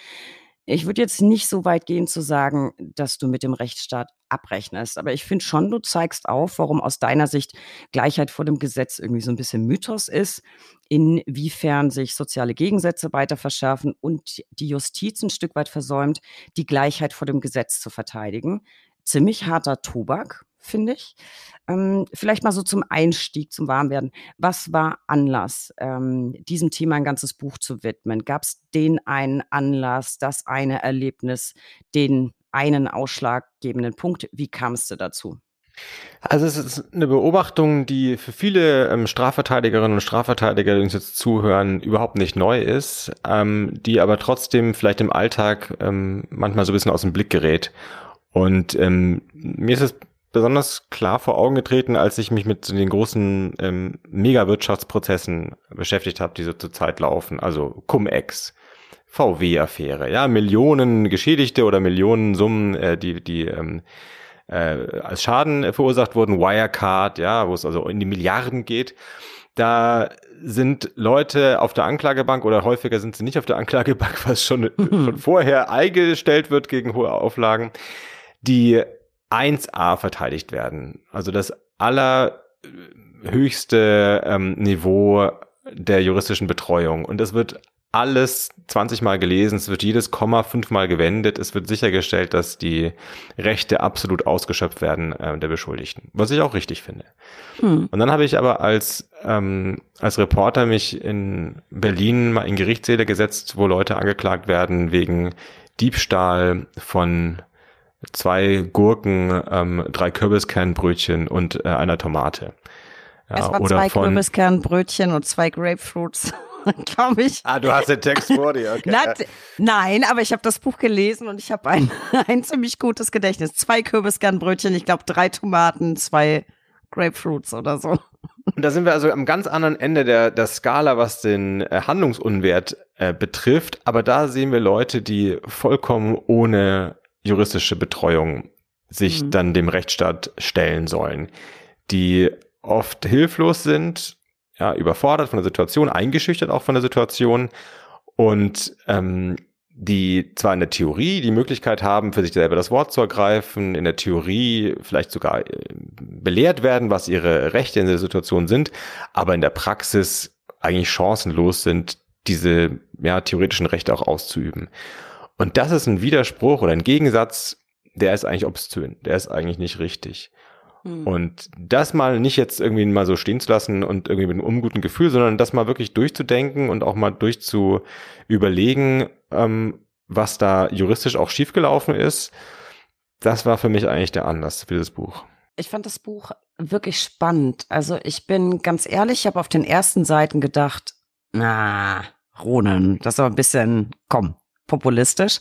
Ich würde jetzt nicht so weit gehen zu sagen, dass du mit dem Rechtsstaat abrechnest. Aber ich finde schon, du zeigst auf, warum aus deiner Sicht Gleichheit vor dem Gesetz irgendwie so ein bisschen Mythos ist, inwiefern sich soziale Gegensätze weiter verschärfen und die Justiz ein Stück weit versäumt, die Gleichheit vor dem Gesetz zu verteidigen. Ziemlich harter Tobak, finde ich. Ähm, vielleicht mal so zum Einstieg, zum Warmwerden. Was war Anlass, ähm, diesem Thema ein ganzes Buch zu widmen? Gab es den einen Anlass, das eine Erlebnis, den einen ausschlaggebenden Punkt? Wie kamst du dazu? Also es ist eine Beobachtung, die für viele ähm, Strafverteidigerinnen und Strafverteidiger, die uns jetzt zuhören, überhaupt nicht neu ist, ähm, die aber trotzdem vielleicht im Alltag ähm, manchmal so ein bisschen aus dem Blick gerät. Und ähm, mir ist es besonders klar vor Augen getreten, als ich mich mit den großen ähm, Megawirtschaftsprozessen beschäftigt habe, die so zurzeit laufen. Also Cum-Ex, VW-Affäre, ja, Millionen Geschädigte oder Millionen Summen, äh, die, die ähm, äh, als Schaden verursacht wurden, Wirecard, ja, wo es also in die Milliarden geht. Da sind Leute auf der Anklagebank oder häufiger sind sie nicht auf der Anklagebank, was schon, schon vorher eingestellt wird gegen hohe Auflagen, die 1a verteidigt werden. Also das allerhöchste ähm, Niveau der juristischen Betreuung. Und es wird alles 20 Mal gelesen, es wird jedes Komma fünfmal gewendet, es wird sichergestellt, dass die Rechte absolut ausgeschöpft werden äh, der Beschuldigten, was ich auch richtig finde. Hm. Und dann habe ich aber als, ähm, als Reporter mich in Berlin mal in Gerichtssäle gesetzt, wo Leute angeklagt werden wegen Diebstahl von zwei Gurken, ähm, drei Kürbiskernbrötchen und äh, einer Tomate. Ja, es waren oder zwei von, Kürbiskernbrötchen und zwei Grapefruits. glaube ich. Ah, du hast den Text vor dir, okay. Na, nein, aber ich habe das Buch gelesen und ich habe ein, ein ziemlich gutes Gedächtnis. Zwei Kürbiskernbrötchen, ich glaube drei Tomaten, zwei Grapefruits oder so. Und da sind wir also am ganz anderen Ende der, der Skala, was den äh, Handlungsunwert äh, betrifft. Aber da sehen wir Leute, die vollkommen ohne juristische Betreuung sich mhm. dann dem Rechtsstaat stellen sollen, die oft hilflos sind, ja, überfordert von der Situation, eingeschüchtert auch von der Situation und ähm, die zwar in der Theorie die Möglichkeit haben, für sich selber das Wort zu ergreifen, in der Theorie vielleicht sogar äh, belehrt werden, was ihre Rechte in der Situation sind, aber in der Praxis eigentlich chancenlos sind, diese ja, theoretischen Rechte auch auszuüben. Und das ist ein Widerspruch oder ein Gegensatz, der ist eigentlich obszön, der ist eigentlich nicht richtig. Hm. Und das mal nicht jetzt irgendwie mal so stehen zu lassen und irgendwie mit einem unguten Gefühl, sondern das mal wirklich durchzudenken und auch mal durchzu überlegen, ähm, was da juristisch auch schiefgelaufen ist, das war für mich eigentlich der Anlass für dieses Buch. Ich fand das Buch wirklich spannend. Also ich bin ganz ehrlich, ich habe auf den ersten Seiten gedacht, na, Ronen, das ist aber ein bisschen, komm, populistisch.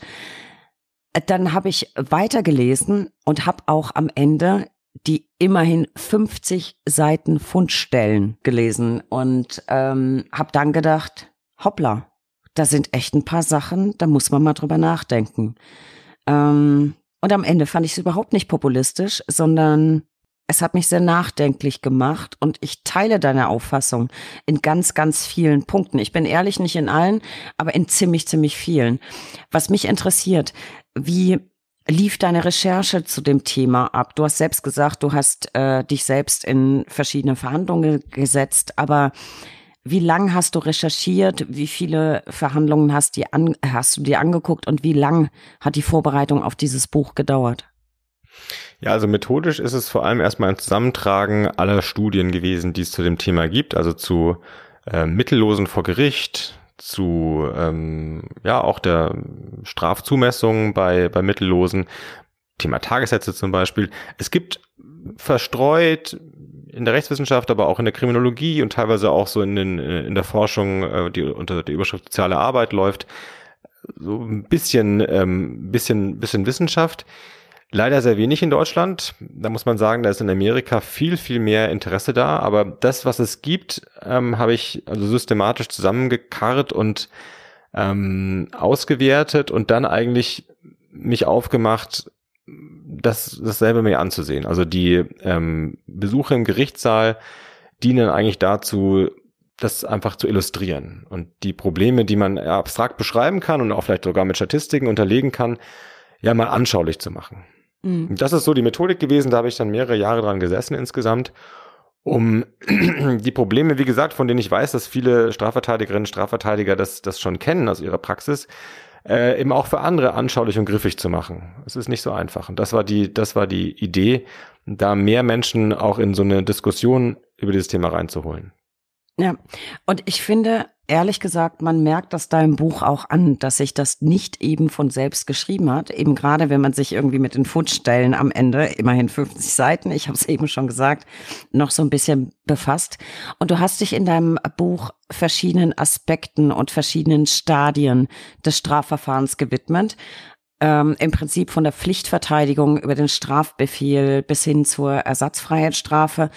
Dann habe ich weitergelesen und habe auch am Ende die immerhin 50 Seiten Fundstellen gelesen und ähm, habe dann gedacht, hoppla, da sind echt ein paar Sachen, da muss man mal drüber nachdenken. Ähm, und am Ende fand ich es überhaupt nicht populistisch, sondern es hat mich sehr nachdenklich gemacht und ich teile deine Auffassung in ganz, ganz vielen Punkten. Ich bin ehrlich, nicht in allen, aber in ziemlich, ziemlich vielen. Was mich interessiert, wie lief deine Recherche zu dem Thema ab? Du hast selbst gesagt, du hast äh, dich selbst in verschiedene Verhandlungen gesetzt, aber wie lang hast du recherchiert? Wie viele Verhandlungen hast, die an, hast du dir angeguckt und wie lang hat die Vorbereitung auf dieses Buch gedauert? Ja, also methodisch ist es vor allem erstmal ein Zusammentragen aller Studien gewesen, die es zu dem Thema gibt, also zu äh, Mittellosen vor Gericht, zu ähm, ja auch der Strafzumessung bei, bei Mittellosen, Thema Tagessätze zum Beispiel. Es gibt verstreut in der Rechtswissenschaft, aber auch in der Kriminologie und teilweise auch so in, den, in der Forschung, äh, die unter der Überschrift soziale Arbeit läuft, so ein bisschen, ähm, bisschen, bisschen Wissenschaft. Leider sehr wenig in Deutschland. Da muss man sagen, da ist in Amerika viel, viel mehr Interesse da. Aber das, was es gibt, ähm, habe ich also systematisch zusammengekarrt und ähm, ausgewertet und dann eigentlich mich aufgemacht, das dasselbe mir anzusehen. Also die ähm, Besuche im Gerichtssaal dienen eigentlich dazu, das einfach zu illustrieren und die Probleme, die man abstrakt beschreiben kann und auch vielleicht sogar mit Statistiken unterlegen kann, ja mal anschaulich zu machen. Mhm. Das ist so die Methodik gewesen, da habe ich dann mehrere Jahre dran gesessen insgesamt, um die Probleme, wie gesagt, von denen ich weiß, dass viele Strafverteidigerinnen, Strafverteidiger das, das schon kennen aus ihrer Praxis, äh, eben auch für andere anschaulich und griffig zu machen. Es ist nicht so einfach. Und das war die, das war die Idee, da mehr Menschen auch in so eine Diskussion über dieses Thema reinzuholen. Ja, und ich finde, ehrlich gesagt, man merkt das deinem Buch auch an, dass sich das nicht eben von selbst geschrieben hat. Eben gerade, wenn man sich irgendwie mit den Fundstellen am Ende, immerhin 50 Seiten, ich habe es eben schon gesagt, noch so ein bisschen befasst. Und du hast dich in deinem Buch verschiedenen Aspekten und verschiedenen Stadien des Strafverfahrens gewidmet. Ähm, Im Prinzip von der Pflichtverteidigung über den Strafbefehl bis hin zur Ersatzfreiheitsstrafe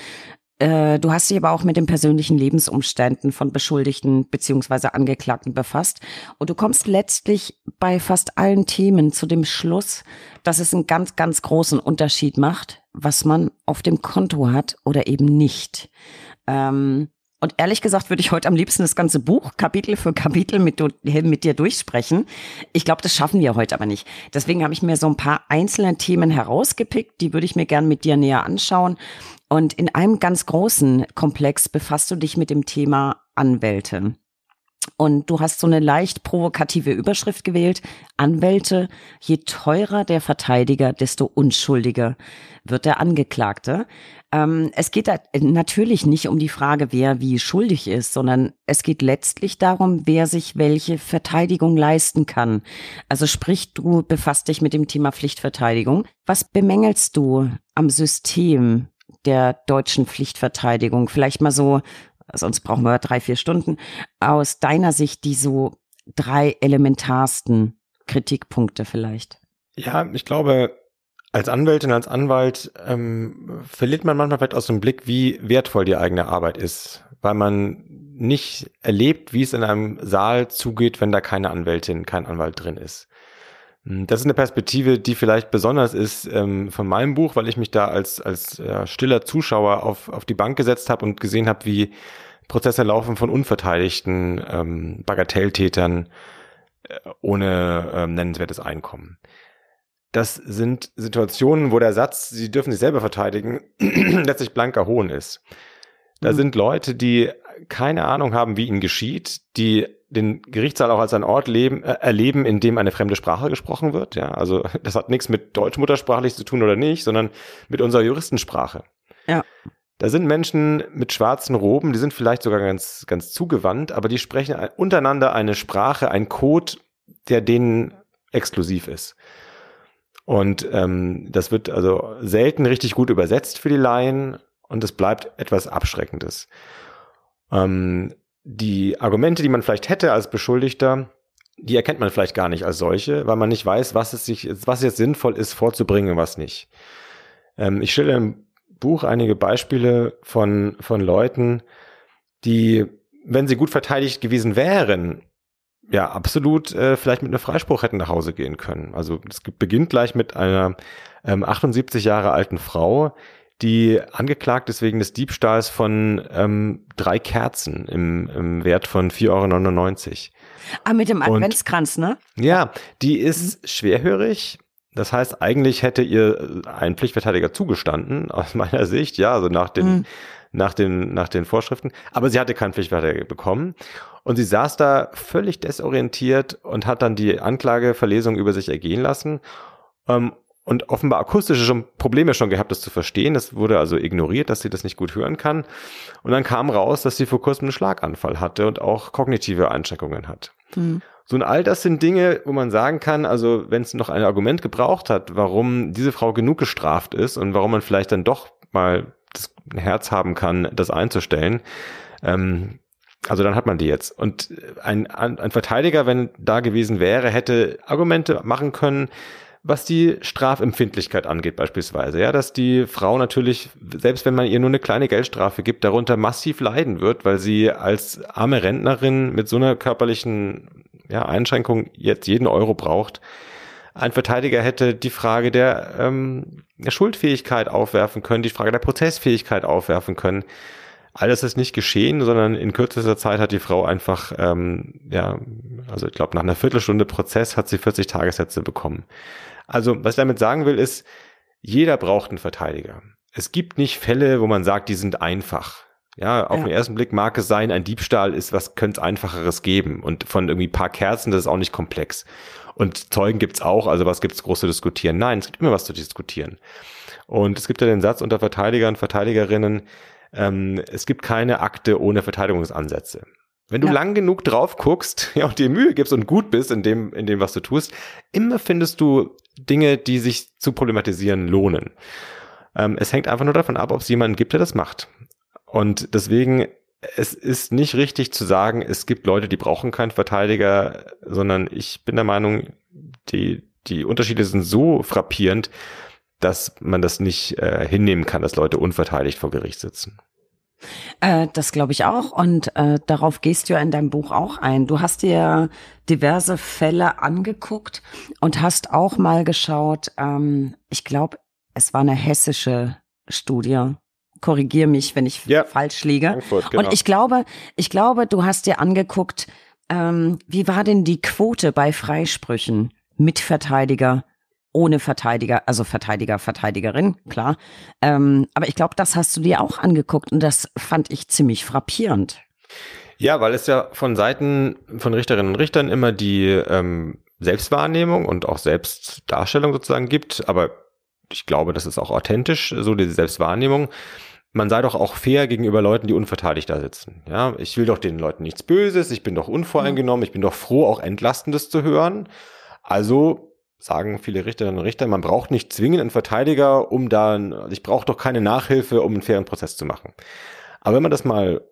äh, du hast dich aber auch mit den persönlichen Lebensumständen von Beschuldigten beziehungsweise Angeklagten befasst. Und du kommst letztlich bei fast allen Themen zu dem Schluss, dass es einen ganz, ganz großen Unterschied macht, was man auf dem Konto hat oder eben nicht. Ähm, und ehrlich gesagt würde ich heute am liebsten das ganze Buch Kapitel für Kapitel mit, mit dir durchsprechen. Ich glaube, das schaffen wir heute aber nicht. Deswegen habe ich mir so ein paar einzelne Themen herausgepickt, die würde ich mir gern mit dir näher anschauen. Und in einem ganz großen Komplex befasst du dich mit dem Thema Anwälte. Und du hast so eine leicht provokative Überschrift gewählt. Anwälte, je teurer der Verteidiger, desto unschuldiger wird der Angeklagte. Ähm, es geht natürlich nicht um die Frage, wer wie schuldig ist, sondern es geht letztlich darum, wer sich welche Verteidigung leisten kann. Also sprich, du befasst dich mit dem Thema Pflichtverteidigung. Was bemängelst du am System der deutschen Pflichtverteidigung? Vielleicht mal so, sonst brauchen wir drei, vier Stunden, aus deiner Sicht die so drei elementarsten Kritikpunkte vielleicht. Ja, ich glaube, als Anwältin, als Anwalt ähm, verliert man manchmal vielleicht aus dem Blick, wie wertvoll die eigene Arbeit ist, weil man nicht erlebt, wie es in einem Saal zugeht, wenn da keine Anwältin, kein Anwalt drin ist. Hm, das ist eine Perspektive, die vielleicht besonders ist ähm, von meinem Buch, weil ich mich da als, als äh, stiller Zuschauer auf, auf die Bank gesetzt habe und gesehen habe, wie Prozesse laufen von unverteidigten ähm, Bagatelltätern äh, ohne ähm, nennenswertes Einkommen. Das sind Situationen, wo der Satz, sie dürfen sich selber verteidigen, letztlich blanker Hohn ist. Da mhm. sind Leute, die keine Ahnung haben, wie ihnen geschieht, die den Gerichtssaal auch als ein Ort leben, äh, erleben, in dem eine fremde Sprache gesprochen wird. Ja, also das hat nichts mit deutschmuttersprachlich zu tun oder nicht, sondern mit unserer Juristensprache. Ja. Da sind Menschen mit schwarzen Roben, die sind vielleicht sogar ganz, ganz zugewandt, aber die sprechen untereinander eine Sprache, ein Code, der denen exklusiv ist. Und ähm, das wird also selten richtig gut übersetzt für die Laien und es bleibt etwas Abschreckendes. Ähm, die Argumente, die man vielleicht hätte als Beschuldigter, die erkennt man vielleicht gar nicht als solche, weil man nicht weiß, was es sich, was jetzt sinnvoll ist vorzubringen und was nicht. Ähm, ich stelle im Buch einige Beispiele von, von Leuten, die, wenn sie gut verteidigt gewesen wären, ja, absolut äh, vielleicht mit einem Freispruch hätten nach Hause gehen können. Also es beginnt gleich mit einer ähm, 78 Jahre alten Frau, die angeklagt ist wegen des Diebstahls von ähm, drei Kerzen im, im Wert von 4,99 Euro. Ah, mit dem Adventskranz, Und, ne? Ja, die ist mhm. schwerhörig. Das heißt, eigentlich hätte ihr ein Pflichtverteidiger zugestanden, aus meiner Sicht, ja, also nach den, mhm. nach den, nach den Vorschriften. Aber sie hatte keinen Pflichtverteidiger bekommen. Und sie saß da völlig desorientiert und hat dann die Anklageverlesung über sich ergehen lassen. Ähm, und offenbar akustische schon Probleme schon gehabt, das zu verstehen. Das wurde also ignoriert, dass sie das nicht gut hören kann. Und dann kam raus, dass sie vor kurzem einen Schlaganfall hatte und auch kognitive Einschränkungen hat. Mhm. So und all das sind Dinge, wo man sagen kann, also wenn es noch ein Argument gebraucht hat, warum diese Frau genug gestraft ist und warum man vielleicht dann doch mal das Herz haben kann, das einzustellen, ähm, also dann hat man die jetzt. Und ein, ein Verteidiger, wenn da gewesen wäre, hätte Argumente machen können, was die Strafempfindlichkeit angeht beispielsweise. Ja, dass die Frau natürlich, selbst wenn man ihr nur eine kleine Geldstrafe gibt, darunter massiv leiden wird, weil sie als arme Rentnerin mit so einer körperlichen ja, Einschränkung jetzt jeden Euro braucht. Ein Verteidiger hätte die Frage der, ähm, der Schuldfähigkeit aufwerfen können, die Frage der Prozessfähigkeit aufwerfen können Alles ist nicht geschehen, sondern in kürzester Zeit hat die Frau einfach, ähm, ja, also ich glaube, nach einer Viertelstunde Prozess hat sie 40 Tagessätze bekommen. Also, was ich damit sagen will, ist, jeder braucht einen Verteidiger. Es gibt nicht Fälle, wo man sagt, die sind einfach. Ja, auf ja. den ersten Blick mag es sein, ein Diebstahl ist, was könnte es einfacheres geben? Und von irgendwie paar Kerzen, das ist auch nicht komplex. Und Zeugen gibt's auch, also was gibt's groß zu diskutieren? Nein, es gibt immer was zu diskutieren. Und es gibt ja den Satz unter Verteidigern und Verteidigerinnen, ähm, es gibt keine Akte ohne Verteidigungsansätze. Wenn du ja. lang genug drauf guckst, ja, und dir Mühe gibst und gut bist in dem, in dem, was du tust, immer findest du Dinge, die sich zu problematisieren lohnen. Ähm, es hängt einfach nur davon ab, ob es jemanden gibt, der das macht. Und deswegen, es ist nicht richtig zu sagen, es gibt Leute, die brauchen keinen Verteidiger, sondern ich bin der Meinung, die, die Unterschiede sind so frappierend, dass man das nicht äh, hinnehmen kann, dass Leute unverteidigt vor Gericht sitzen. Äh, das glaube ich auch und äh, darauf gehst du ja in deinem Buch auch ein. Du hast dir diverse Fälle angeguckt und hast auch mal geschaut, ähm, ich glaube, es war eine hessische Studie. Korrigier mich, wenn ich ja, falsch liege. Frankfurt, genau. Und ich glaube, ich glaube, du hast dir angeguckt, ähm, wie war denn die Quote bei Freisprüchen mit Verteidiger ohne Verteidiger, also Verteidiger, Verteidigerin, klar. Ähm, aber ich glaube, das hast du dir auch angeguckt und das fand ich ziemlich frappierend. Ja, weil es ja von Seiten von Richterinnen und Richtern immer die ähm, Selbstwahrnehmung und auch Selbstdarstellung sozusagen gibt. Aber ich glaube, das ist auch authentisch, so diese Selbstwahrnehmung. Man sei doch auch fair gegenüber Leuten, die unverteidigt da sitzen. Ja, ich will doch den Leuten nichts Böses, ich bin doch unvoreingenommen, ich bin doch froh, auch Entlastendes zu hören. Also sagen viele Richterinnen und Richter, man braucht nicht zwingend einen Verteidiger, um dann, also ich brauche doch keine Nachhilfe, um einen fairen Prozess zu machen. Aber wenn man das mal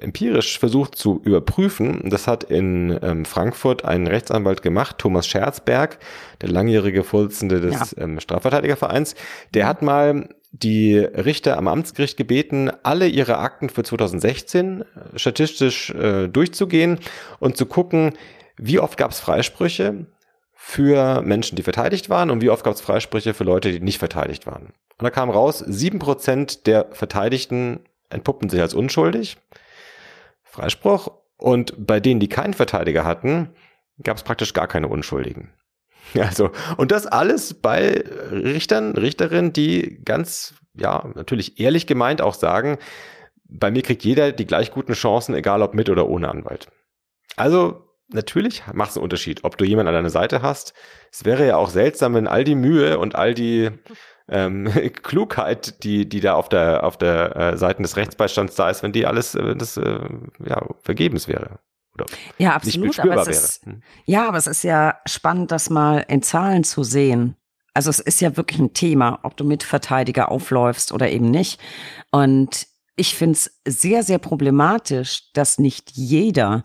empirisch versucht zu überprüfen, das hat in ähm, Frankfurt ein Rechtsanwalt gemacht, Thomas Scherzberg, der langjährige Vorsitzende des ja. ähm, Strafverteidigervereins, der hat mal die Richter am Amtsgericht gebeten, alle ihre Akten für 2016 äh, statistisch äh, durchzugehen und zu gucken, wie oft gab es Freisprüche, für Menschen, die verteidigt waren und wie oft gab es Freisprüche für Leute, die nicht verteidigt waren. Und da kam raus, sieben Prozent der Verteidigten entpuppten sich als unschuldig. Freispruch. Und bei denen, die keinen Verteidiger hatten, gab es praktisch gar keine Unschuldigen. Also, und das alles bei Richtern, Richterinnen, die ganz, ja, natürlich ehrlich gemeint auch sagen, bei mir kriegt jeder die gleich guten Chancen, egal ob mit oder ohne Anwalt. Also natürlich macht es einen Unterschied, ob du jemanden an deiner Seite hast. Es wäre ja auch seltsam, wenn all die Mühe und all die ähm, Klugheit, die, die da auf der, auf der äh, Seite des Rechtsbeistands da ist, wenn die alles, äh, das, äh, ja, vergebens wäre. Oder ja, absolut. aber es ist, hm. Ja, aber es ist ja spannend, das mal in Zahlen zu sehen. Also es ist ja wirklich ein Thema, ob du mit Verteidiger aufläufst oder eben nicht. Und ich finde es sehr, sehr problematisch, dass nicht jeder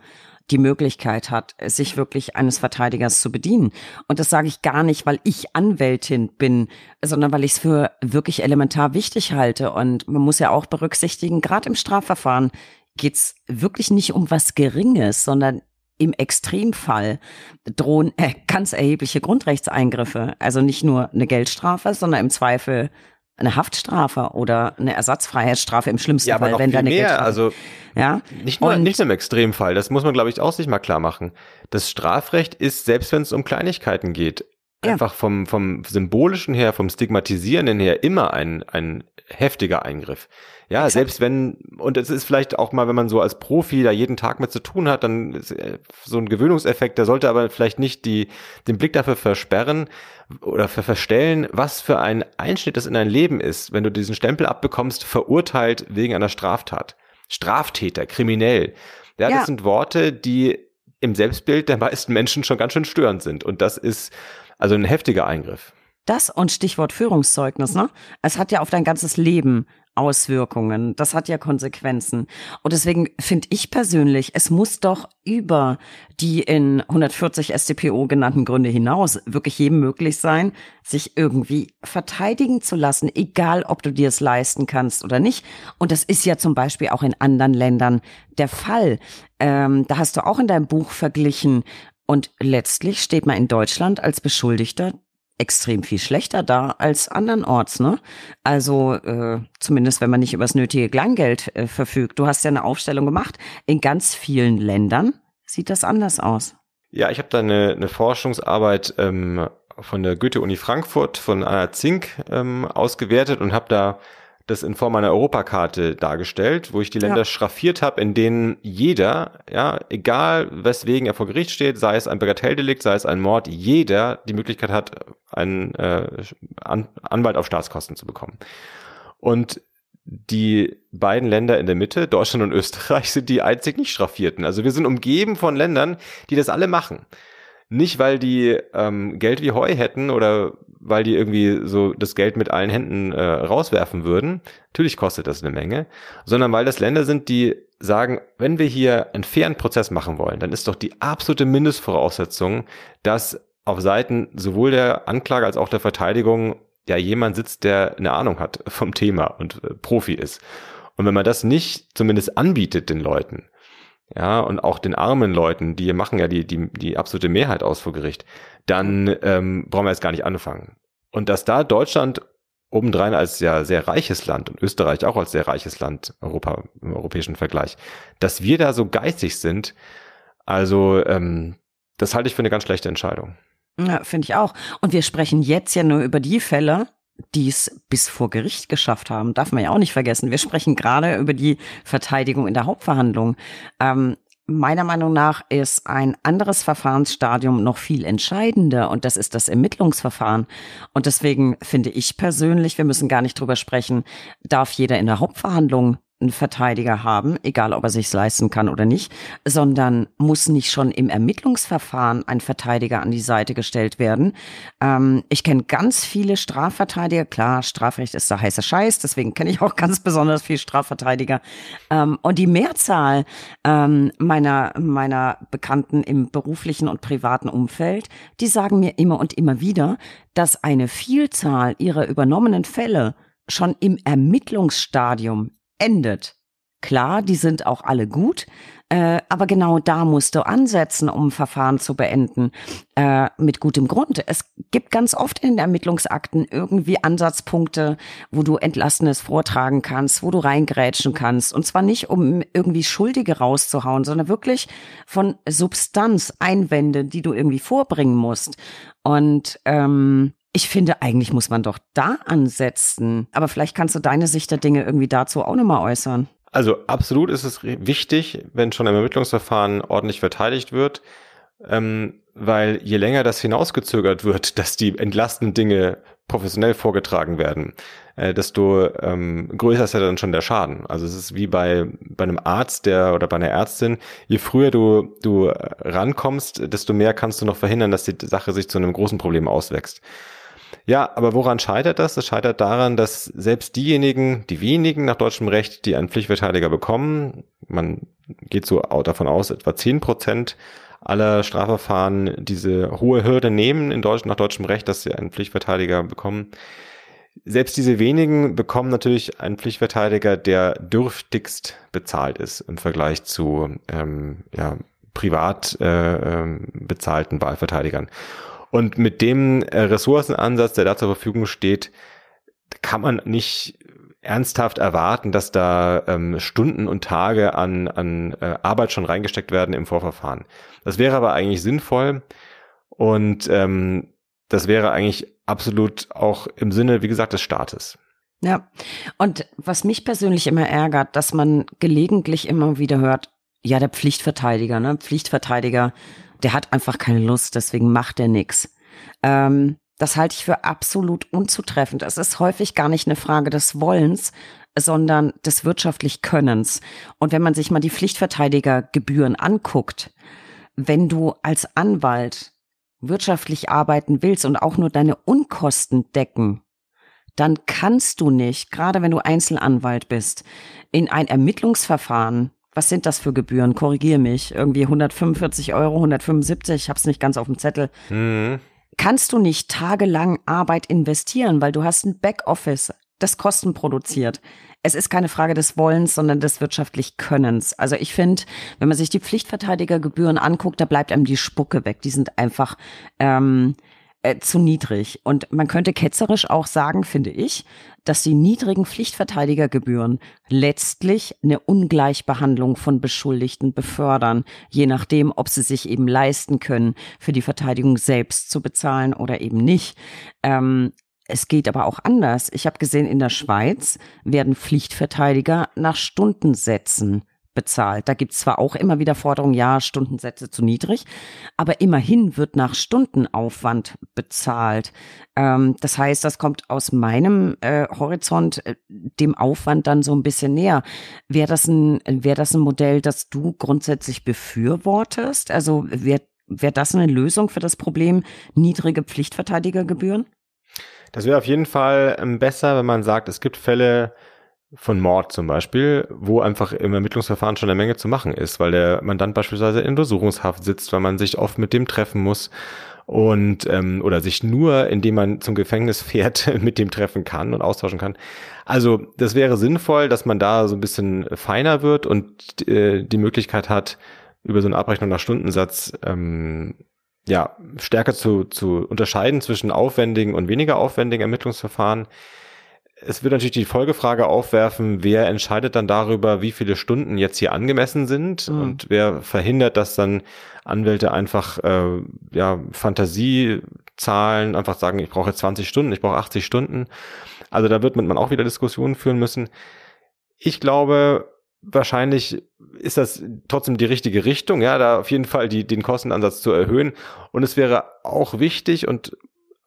die Möglichkeit hat, sich wirklich eines Verteidigers zu bedienen. Und das sage ich gar nicht, weil ich Anwältin bin, sondern weil ich es für wirklich elementar wichtig halte. Und man muss ja auch berücksichtigen, gerade im Strafverfahren geht's wirklich nicht um was Geringes, sondern im Extremfall drohen äh, ganz erhebliche Grundrechtseingriffe. Also nicht nur eine Geldstrafe, sondern im Zweifel eine Haftstrafe oder eine Ersatzfreiheitsstrafe im schlimmsten ja, aber Fall, noch wenn viel mehr, Geldstrafe, also ja? nicht nur und, nicht nur im Extremfall, das muss man glaube ich auch sich mal klar machen. Das Strafrecht ist selbst wenn es um Kleinigkeiten geht, einfach vom vom symbolischen her, vom stigmatisierenden her immer ein ein heftiger Eingriff. Ja, Exakt. selbst wenn, und es ist vielleicht auch mal, wenn man so als Profi da jeden Tag mit zu tun hat, dann ist äh, so ein Gewöhnungseffekt, der sollte aber vielleicht nicht die, den Blick dafür versperren oder verstellen, was für ein Einschnitt das in dein Leben ist, wenn du diesen Stempel abbekommst, verurteilt wegen einer Straftat. Straftäter, kriminell. Ja, ja. das sind Worte, die im Selbstbild der meisten Menschen schon ganz schön störend sind. Und das ist also ein heftiger Eingriff. Das und Stichwort Führungszeugnis, ne? Es hat ja auf dein ganzes Leben Auswirkungen. Das hat ja Konsequenzen. Und deswegen finde ich persönlich, es muss doch über die in 140 StPO genannten Gründe hinaus wirklich jedem möglich sein, sich irgendwie verteidigen zu lassen, egal ob du dir es leisten kannst oder nicht. Und das ist ja zum Beispiel auch in anderen Ländern der Fall. Ähm, da hast du auch in deinem Buch verglichen. Und letztlich steht man in Deutschland als Beschuldigter extrem viel schlechter da als andernorts, ne? Also äh, zumindest wenn man nicht über das nötige Kleingeld äh, verfügt. Du hast ja eine Aufstellung gemacht. In ganz vielen Ländern sieht das anders aus. Ja, ich habe da eine, eine Forschungsarbeit ähm, von der Goethe-Uni Frankfurt von Anna Zink ähm, ausgewertet und habe da das in Form einer Europakarte dargestellt, wo ich die Länder ja. schraffiert habe, in denen jeder, ja, egal weswegen er vor Gericht steht, sei es ein Bagatelldelikt, sei es ein Mord, jeder die Möglichkeit hat, einen äh, An Anwalt auf Staatskosten zu bekommen. Und die beiden Länder in der Mitte, Deutschland und Österreich, sind die einzig nicht schraffierten. Also wir sind umgeben von Ländern, die das alle machen. Nicht, weil die ähm, Geld wie Heu hätten oder weil die irgendwie so das Geld mit allen Händen äh, rauswerfen würden. Natürlich kostet das eine Menge, sondern weil das Länder sind, die sagen, wenn wir hier einen fairen Prozess machen wollen, dann ist doch die absolute Mindestvoraussetzung, dass auf Seiten sowohl der Anklage als auch der Verteidigung ja jemand sitzt, der eine Ahnung hat vom Thema und äh, Profi ist. Und wenn man das nicht zumindest anbietet den Leuten, ja, und auch den armen Leuten, die machen ja die, die, die absolute Mehrheit aus vor Gericht, dann ähm, brauchen wir jetzt gar nicht anfangen. Und dass da Deutschland obendrein als ja sehr reiches Land und Österreich auch als sehr reiches Land Europa, im europäischen Vergleich, dass wir da so geistig sind, also ähm, das halte ich für eine ganz schlechte Entscheidung. Ja, finde ich auch. Und wir sprechen jetzt ja nur über die Fälle, die es bis vor Gericht geschafft haben, darf man ja auch nicht vergessen. Wir sprechen gerade über die Verteidigung in der Hauptverhandlung. Ähm, meiner Meinung nach ist ein anderes Verfahrensstadium noch viel entscheidender und das ist das Ermittlungsverfahren. Und deswegen finde ich persönlich, wir müssen gar nicht drüber sprechen, darf jeder in der Hauptverhandlung einen Verteidiger haben, egal ob er sich's leisten kann oder nicht, sondern muss nicht schon im Ermittlungsverfahren ein Verteidiger an die Seite gestellt werden. Ähm, ich kenne ganz viele Strafverteidiger, klar, Strafrecht ist der heiße Scheiß, deswegen kenne ich auch ganz besonders viel Strafverteidiger. Ähm, und die Mehrzahl ähm, meiner, meiner Bekannten im beruflichen und privaten Umfeld, die sagen mir immer und immer wieder, dass eine Vielzahl ihrer übernommenen Fälle schon im Ermittlungsstadium endet. Klar, die sind auch alle gut, äh, aber genau da musst du ansetzen, um ein Verfahren zu beenden, äh, mit gutem Grund. Es gibt ganz oft in Ermittlungsakten irgendwie Ansatzpunkte, wo du Entlassenes vortragen kannst, wo du reingrätschen kannst. Und zwar nicht, um irgendwie Schuldige rauszuhauen, sondern wirklich von Substanz, Einwände, die du irgendwie vorbringen musst. Und ähm, ich finde, eigentlich muss man doch da ansetzen. Aber vielleicht kannst du deine Sicht der Dinge irgendwie dazu auch nochmal äußern. Also absolut ist es wichtig, wenn schon ein Ermittlungsverfahren ordentlich verteidigt wird, ähm, weil je länger das hinausgezögert wird, dass die entlastenden Dinge professionell vorgetragen werden, äh, desto ähm, größer ist ja dann schon der Schaden. Also es ist wie bei, bei einem Arzt der oder bei einer Ärztin, je früher du, du rankommst, desto mehr kannst du noch verhindern, dass die Sache sich zu einem großen Problem auswächst. Ja, aber woran scheitert das? Das scheitert daran, dass selbst diejenigen, die wenigen nach deutschem Recht, die einen Pflichtverteidiger bekommen, man geht so davon aus, etwa zehn Prozent aller Strafverfahren diese hohe Hürde nehmen in Deutschland nach deutschem Recht, dass sie einen Pflichtverteidiger bekommen. Selbst diese wenigen bekommen natürlich einen Pflichtverteidiger, der dürftigst bezahlt ist im Vergleich zu ähm, ja, privat äh, ähm, bezahlten Wahlverteidigern. Und mit dem äh, Ressourcenansatz, der da zur Verfügung steht, kann man nicht ernsthaft erwarten, dass da ähm, Stunden und Tage an, an äh, Arbeit schon reingesteckt werden im Vorverfahren. Das wäre aber eigentlich sinnvoll und ähm, das wäre eigentlich absolut auch im Sinne, wie gesagt, des Staates. Ja, und was mich persönlich immer ärgert, dass man gelegentlich immer wieder hört, ja, der Pflichtverteidiger, ne, Pflichtverteidiger der hat einfach keine Lust, deswegen macht er nichts. Ähm, das halte ich für absolut unzutreffend. Es ist häufig gar nicht eine Frage des Wollens, sondern des wirtschaftlich Könnens. Und wenn man sich mal die Pflichtverteidigergebühren anguckt, wenn du als Anwalt wirtschaftlich arbeiten willst und auch nur deine Unkosten decken, dann kannst du nicht, gerade wenn du Einzelanwalt bist, in ein Ermittlungsverfahren was sind das für Gebühren? Korrigier mich. Irgendwie 145 Euro, 175, ich hab's nicht ganz auf dem Zettel. Mhm. Kannst du nicht tagelang Arbeit investieren, weil du hast ein Backoffice, das Kosten produziert. Es ist keine Frage des Wollens, sondern des wirtschaftlich Könnens. Also ich finde, wenn man sich die Pflichtverteidigergebühren anguckt, da bleibt einem die Spucke weg. Die sind einfach ähm, äh, zu niedrig. Und man könnte ketzerisch auch sagen, finde ich, dass die niedrigen Pflichtverteidigergebühren letztlich eine Ungleichbehandlung von Beschuldigten befördern, je nachdem, ob sie sich eben leisten können, für die Verteidigung selbst zu bezahlen oder eben nicht. Ähm, es geht aber auch anders. Ich habe gesehen, in der Schweiz werden Pflichtverteidiger nach Stundensätzen bezahlt. Da gibt es zwar auch immer wieder Forderungen, ja, Stundensätze zu niedrig, aber immerhin wird nach Stundenaufwand bezahlt. Ähm, das heißt, das kommt aus meinem äh, Horizont äh, dem Aufwand dann so ein bisschen näher. Wäre das ein, das ein Modell, das du grundsätzlich befürwortest? Also wäre wär das eine Lösung für das Problem niedrige Pflichtverteidigergebühren? Das wäre auf jeden Fall ähm, besser, wenn man sagt, es gibt Fälle, von Mord zum Beispiel, wo einfach im Ermittlungsverfahren schon eine Menge zu machen ist, weil der Mandant beispielsweise in Untersuchungshaft sitzt, weil man sich oft mit dem treffen muss und ähm, oder sich nur, indem man zum Gefängnis fährt, mit dem treffen kann und austauschen kann. Also das wäre sinnvoll, dass man da so ein bisschen feiner wird und äh, die Möglichkeit hat, über so eine Abrechnung nach Stundensatz ähm, ja stärker zu, zu unterscheiden zwischen aufwendigen und weniger aufwendigen Ermittlungsverfahren es wird natürlich die Folgefrage aufwerfen, wer entscheidet dann darüber, wie viele Stunden jetzt hier angemessen sind mhm. und wer verhindert, dass dann Anwälte einfach äh, ja Fantasiezahlen einfach sagen, ich brauche jetzt 20 Stunden, ich brauche 80 Stunden. Also da wird man auch wieder Diskussionen führen müssen. Ich glaube, wahrscheinlich ist das trotzdem die richtige Richtung, ja, da auf jeden Fall die, den Kostenansatz zu erhöhen. Und es wäre auch wichtig und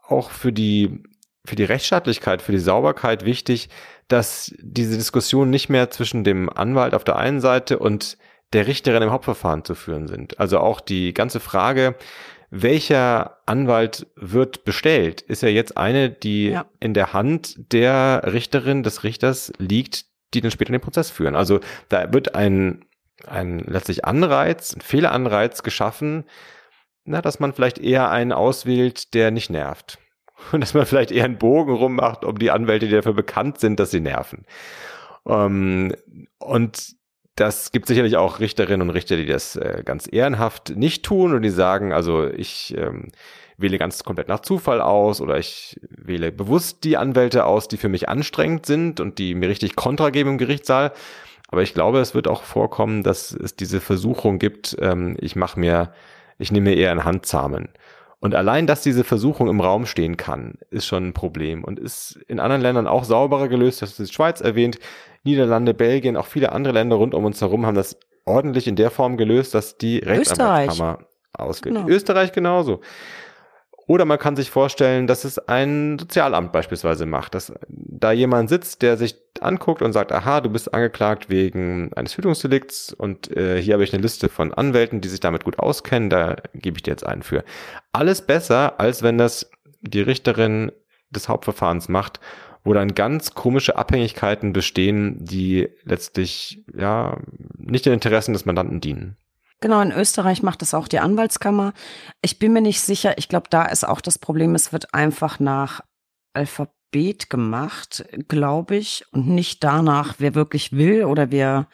auch für die für die Rechtsstaatlichkeit, für die Sauberkeit wichtig, dass diese Diskussion nicht mehr zwischen dem Anwalt auf der einen Seite und der Richterin im Hauptverfahren zu führen sind. Also auch die ganze Frage, welcher Anwalt wird bestellt, ist ja jetzt eine, die ja. in der Hand der Richterin, des Richters liegt, die dann später den Prozess führen. Also da wird ein, ein letztlich Anreiz, ein Fehleranreiz geschaffen, na, dass man vielleicht eher einen auswählt, der nicht nervt und dass man vielleicht eher einen Bogen rummacht um die Anwälte, die dafür bekannt sind, dass sie nerven. Ähm, und das gibt sicherlich auch Richterinnen und Richter, die das äh, ganz ehrenhaft nicht tun und die sagen, also ich ähm, wähle ganz komplett nach Zufall aus oder ich wähle bewusst die Anwälte aus, die für mich anstrengend sind und die mir richtig Kontra geben im Gerichtssaal. Aber ich glaube, es wird auch vorkommen, dass es diese Versuchung gibt, ähm, ich mache mir, ich nehme mir eher einen Handzahmen. Und allein, dass diese Versuchung im Raum stehen kann, ist schon ein Problem und ist in anderen Ländern auch sauberer gelöst. Das ist Schweiz erwähnt, Niederlande, Belgien, auch viele andere Länder rund um uns herum haben das ordentlich in der Form gelöst, dass die Rechtsanwaltskammer ausgeht. Genau. Österreich genauso. Oder man kann sich vorstellen, dass es ein Sozialamt beispielsweise macht, dass da jemand sitzt, der sich anguckt und sagt, aha, du bist angeklagt wegen eines Tötungsdelikts und äh, hier habe ich eine Liste von Anwälten, die sich damit gut auskennen, da gebe ich dir jetzt einen für. Alles besser, als wenn das die Richterin des Hauptverfahrens macht, wo dann ganz komische Abhängigkeiten bestehen, die letztlich ja nicht den Interessen des Mandanten dienen. Genau, in Österreich macht es auch die Anwaltskammer. Ich bin mir nicht sicher. Ich glaube, da ist auch das Problem, es wird einfach nach Alphabet gemacht, glaube ich, und nicht danach, wer wirklich will oder wer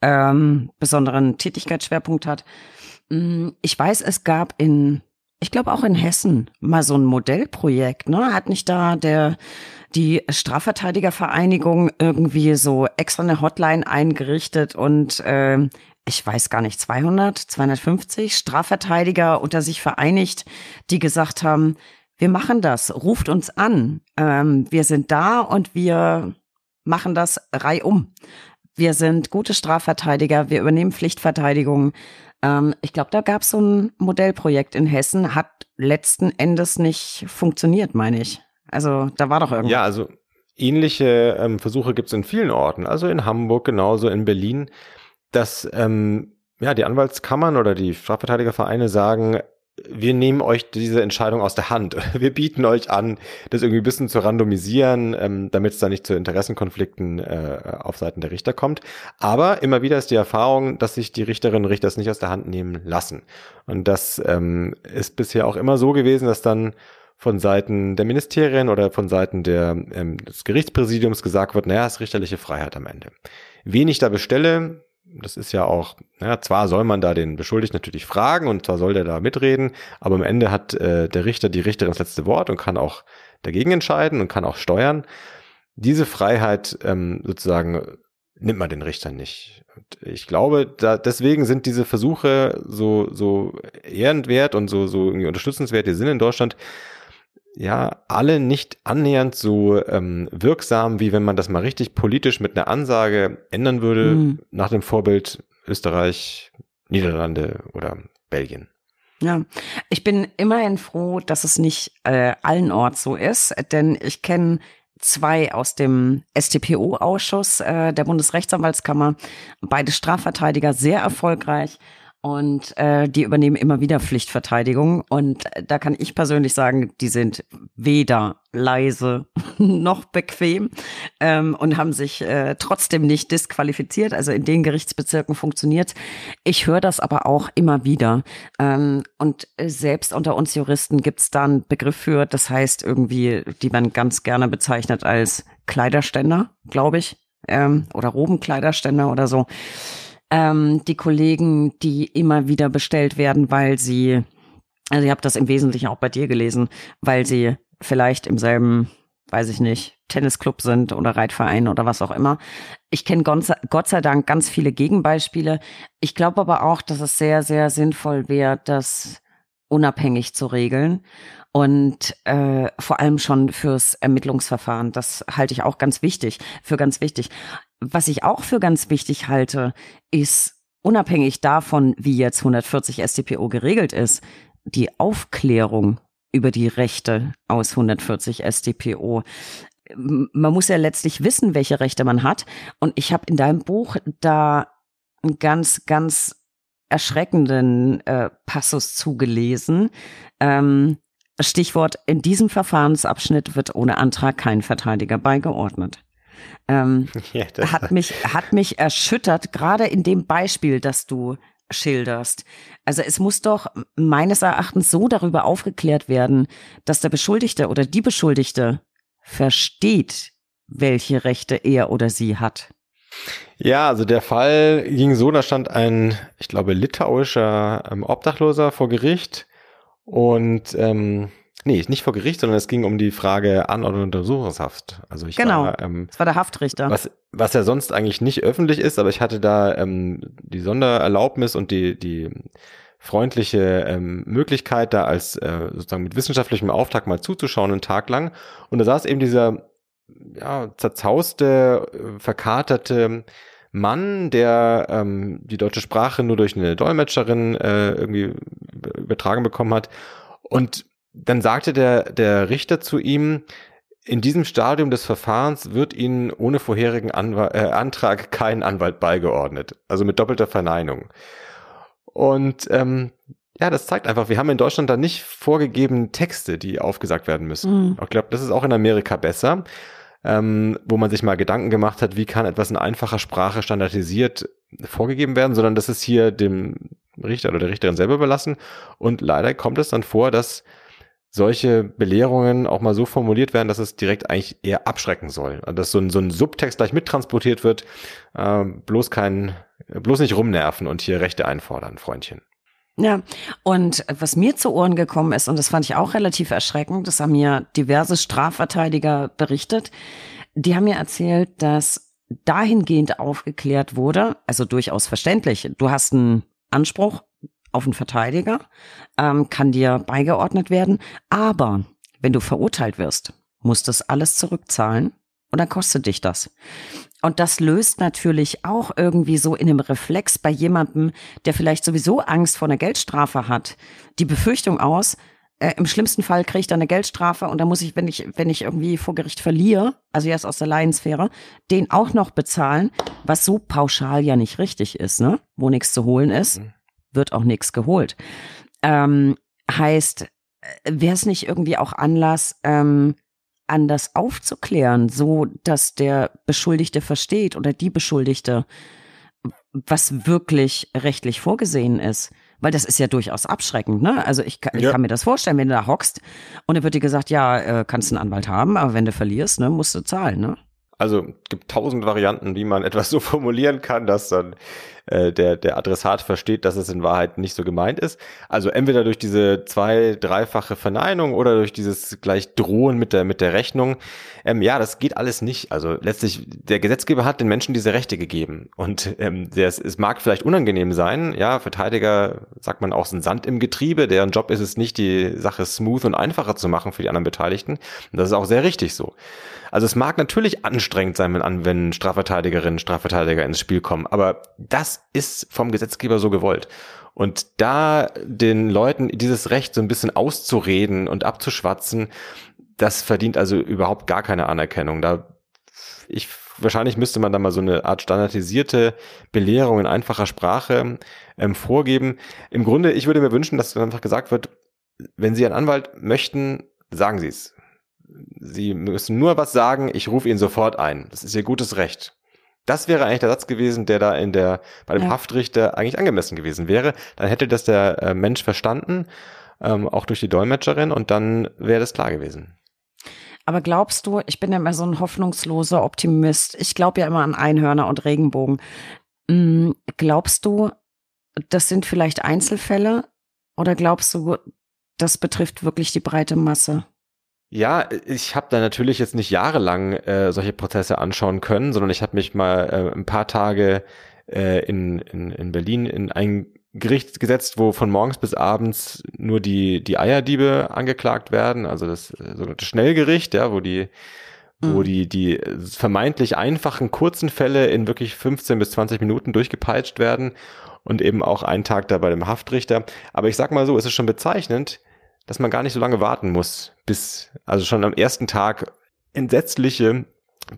ähm, besonderen Tätigkeitsschwerpunkt hat. Mm, ich weiß, es gab in, ich glaube auch in Hessen mal so ein Modellprojekt. Ne? Hat nicht da der die Strafverteidigervereinigung irgendwie so extra eine Hotline eingerichtet und äh, ich weiß gar nicht, 200, 250 Strafverteidiger unter sich vereinigt, die gesagt haben, wir machen das, ruft uns an, ähm, wir sind da und wir machen das reihum. Wir sind gute Strafverteidiger, wir übernehmen Pflichtverteidigung. Ähm, ich glaube, da gab es so ein Modellprojekt in Hessen, hat letzten Endes nicht funktioniert, meine ich. Also da war doch irgendwas. Ja, also ähnliche ähm, Versuche gibt es in vielen Orten, also in Hamburg genauso, in Berlin dass ähm, ja, die Anwaltskammern oder die Strafverteidigervereine sagen, wir nehmen euch diese Entscheidung aus der Hand. Wir bieten euch an, das irgendwie ein bisschen zu randomisieren, ähm, damit es da nicht zu Interessenkonflikten äh, auf Seiten der Richter kommt. Aber immer wieder ist die Erfahrung, dass sich die Richterinnen und Richter das nicht aus der Hand nehmen lassen. Und das ähm, ist bisher auch immer so gewesen, dass dann von Seiten der Ministerien oder von Seiten der, ähm, des Gerichtspräsidiums gesagt wird, naja, es ist richterliche Freiheit am Ende. Wen ich da bestelle, das ist ja auch, ja, zwar soll man da den Beschuldigten natürlich fragen und zwar soll der da mitreden, aber am Ende hat äh, der Richter, die Richterin das letzte Wort und kann auch dagegen entscheiden und kann auch steuern. Diese Freiheit ähm, sozusagen nimmt man den Richtern nicht. Und ich glaube, da, deswegen sind diese Versuche so, so ehrenwert und so, so irgendwie unterstützenswert, die sind in Deutschland, ja, alle nicht annähernd so ähm, wirksam, wie wenn man das mal richtig politisch mit einer Ansage ändern würde, mhm. nach dem Vorbild Österreich, Niederlande oder Belgien. Ja, ich bin immerhin froh, dass es nicht äh, allenorts so ist, denn ich kenne zwei aus dem StPO-Ausschuss äh, der Bundesrechtsanwaltskammer, beide Strafverteidiger, sehr erfolgreich. Und äh, die übernehmen immer wieder Pflichtverteidigung. Und da kann ich persönlich sagen, die sind weder leise noch bequem ähm, und haben sich äh, trotzdem nicht disqualifiziert. Also in den Gerichtsbezirken funktioniert. Ich höre das aber auch immer wieder. Ähm, und selbst unter uns Juristen gibt es da einen Begriff für, das heißt irgendwie, die man ganz gerne bezeichnet als Kleiderständer, glaube ich. Ähm, oder Robenkleiderständer oder so ähm, die Kollegen, die immer wieder bestellt werden, weil sie, also ich habe das im Wesentlichen auch bei dir gelesen, weil sie vielleicht im selben, weiß ich nicht, Tennisclub sind oder Reitverein oder was auch immer. Ich kenne Gott sei Dank ganz viele Gegenbeispiele. Ich glaube aber auch, dass es sehr, sehr sinnvoll wäre, das unabhängig zu regeln und äh, vor allem schon fürs Ermittlungsverfahren. Das halte ich auch ganz wichtig, für ganz wichtig. Was ich auch für ganz wichtig halte, ist unabhängig davon, wie jetzt 140 StPO geregelt ist, die Aufklärung über die Rechte aus 140 StPO. Man muss ja letztlich wissen, welche Rechte man hat. Und ich habe in deinem Buch da einen ganz, ganz erschreckenden äh, Passus zugelesen. Ähm, Stichwort, in diesem Verfahrensabschnitt wird ohne Antrag kein Verteidiger beigeordnet. Ähm, ja, hat mich, hat mich erschüttert, gerade in dem Beispiel, das du schilderst. Also es muss doch meines Erachtens so darüber aufgeklärt werden, dass der Beschuldigte oder die Beschuldigte versteht, welche Rechte er oder sie hat. Ja, also der Fall ging so, da stand ein, ich glaube, litauischer ähm, Obdachloser vor Gericht und ähm, nee, nicht vor Gericht, sondern es ging um die Frage Anordnung und Untersuchungshaft. Also ich genau, war, ähm, das war der Haftrichter. Was, was ja sonst eigentlich nicht öffentlich ist, aber ich hatte da ähm, die Sondererlaubnis und die, die freundliche ähm, Möglichkeit, da als äh, sozusagen mit wissenschaftlichem Auftrag mal zuzuschauen, einen Tag lang. Und da saß eben dieser ja, zerzauste, äh, verkaterte Mann, der ähm, die deutsche Sprache nur durch eine Dolmetscherin äh, irgendwie übertragen bekommen hat. Und dann sagte der, der Richter zu ihm, in diesem Stadium des Verfahrens wird Ihnen ohne vorherigen Anw äh, Antrag kein Anwalt beigeordnet. Also mit doppelter Verneinung. Und ähm, ja, das zeigt einfach, wir haben in Deutschland da nicht vorgegeben Texte, die aufgesagt werden müssen. Mhm. Ich glaube, das ist auch in Amerika besser ähm, wo man sich mal Gedanken gemacht hat, wie kann etwas in einfacher Sprache standardisiert vorgegeben werden, sondern das ist hier dem Richter oder der Richterin selber überlassen. Und leider kommt es dann vor, dass solche Belehrungen auch mal so formuliert werden, dass es direkt eigentlich eher abschrecken soll. Also dass so ein, so ein Subtext gleich mittransportiert wird, äh, bloß kein, bloß nicht rumnerven und hier Rechte einfordern, Freundchen. Ja, und was mir zu Ohren gekommen ist, und das fand ich auch relativ erschreckend, das haben mir diverse Strafverteidiger berichtet, die haben mir erzählt, dass dahingehend aufgeklärt wurde, also durchaus verständlich, du hast einen Anspruch auf einen Verteidiger, ähm, kann dir beigeordnet werden, aber wenn du verurteilt wirst, musst du das alles zurückzahlen und dann kostet dich das. Und das löst natürlich auch irgendwie so in einem Reflex bei jemandem, der vielleicht sowieso Angst vor einer Geldstrafe hat, die Befürchtung aus, äh, im schlimmsten Fall kriege ich dann eine Geldstrafe und dann muss ich, wenn ich, wenn ich irgendwie vor Gericht verliere, also jetzt aus der Laiensphäre, den auch noch bezahlen, was so pauschal ja nicht richtig ist, ne? Wo nichts zu holen ist, mhm. wird auch nichts geholt. Ähm, heißt, äh, wäre es nicht irgendwie auch Anlass, ähm, anders aufzuklären, so dass der Beschuldigte versteht oder die Beschuldigte, was wirklich rechtlich vorgesehen ist. Weil das ist ja durchaus abschreckend, ne? Also ich, ich ja. kann mir das vorstellen, wenn du da hockst und dann wird dir gesagt, ja, äh, kannst einen Anwalt haben, aber wenn du verlierst, ne, musst du zahlen, ne? Also gibt tausend Varianten, wie man etwas so formulieren kann, dass dann äh, der, der Adressat versteht, dass es in Wahrheit nicht so gemeint ist. Also entweder durch diese zwei-, dreifache Verneinung oder durch dieses gleich Drohen mit der, mit der Rechnung. Ähm, ja, das geht alles nicht. Also letztlich, der Gesetzgeber hat den Menschen diese Rechte gegeben. Und ähm, das, es mag vielleicht unangenehm sein, ja, Verteidiger, sagt man auch, sind Sand im Getriebe, deren Job ist es nicht, die Sache smooth und einfacher zu machen für die anderen Beteiligten. Und das ist auch sehr richtig so. Also es mag natürlich anstrengend sein, wenn, wenn Strafverteidigerinnen, Strafverteidiger ins Spiel kommen, aber das ist vom Gesetzgeber so gewollt. Und da den Leuten dieses Recht so ein bisschen auszureden und abzuschwatzen, das verdient also überhaupt gar keine Anerkennung. Da ich wahrscheinlich müsste man da mal so eine Art standardisierte Belehrung in einfacher Sprache ähm, vorgeben. Im Grunde, ich würde mir wünschen, dass einfach gesagt wird, wenn Sie einen Anwalt möchten, sagen Sie es. Sie müssen nur was sagen, ich rufe ihn sofort ein. Das ist Ihr gutes Recht. Das wäre eigentlich der Satz gewesen, der da in der, bei dem ja. Haftrichter eigentlich angemessen gewesen wäre. Dann hätte das der äh, Mensch verstanden, ähm, auch durch die Dolmetscherin, und dann wäre das klar gewesen. Aber glaubst du, ich bin ja immer so ein hoffnungsloser Optimist. Ich glaube ja immer an Einhörner und Regenbogen. Mhm, glaubst du, das sind vielleicht Einzelfälle? Oder glaubst du, das betrifft wirklich die breite Masse? Ja, ich habe da natürlich jetzt nicht jahrelang äh, solche Prozesse anschauen können, sondern ich habe mich mal äh, ein paar Tage äh, in, in, in Berlin in ein Gericht gesetzt, wo von morgens bis abends nur die, die Eierdiebe angeklagt werden, also das äh, sogenannte Schnellgericht, ja, wo die wo mhm. die, die vermeintlich einfachen, kurzen Fälle in wirklich 15 bis 20 Minuten durchgepeitscht werden und eben auch einen Tag da bei dem Haftrichter. Aber ich sag mal so, es ist schon bezeichnend, dass man gar nicht so lange warten muss, bis also schon am ersten Tag entsetzliche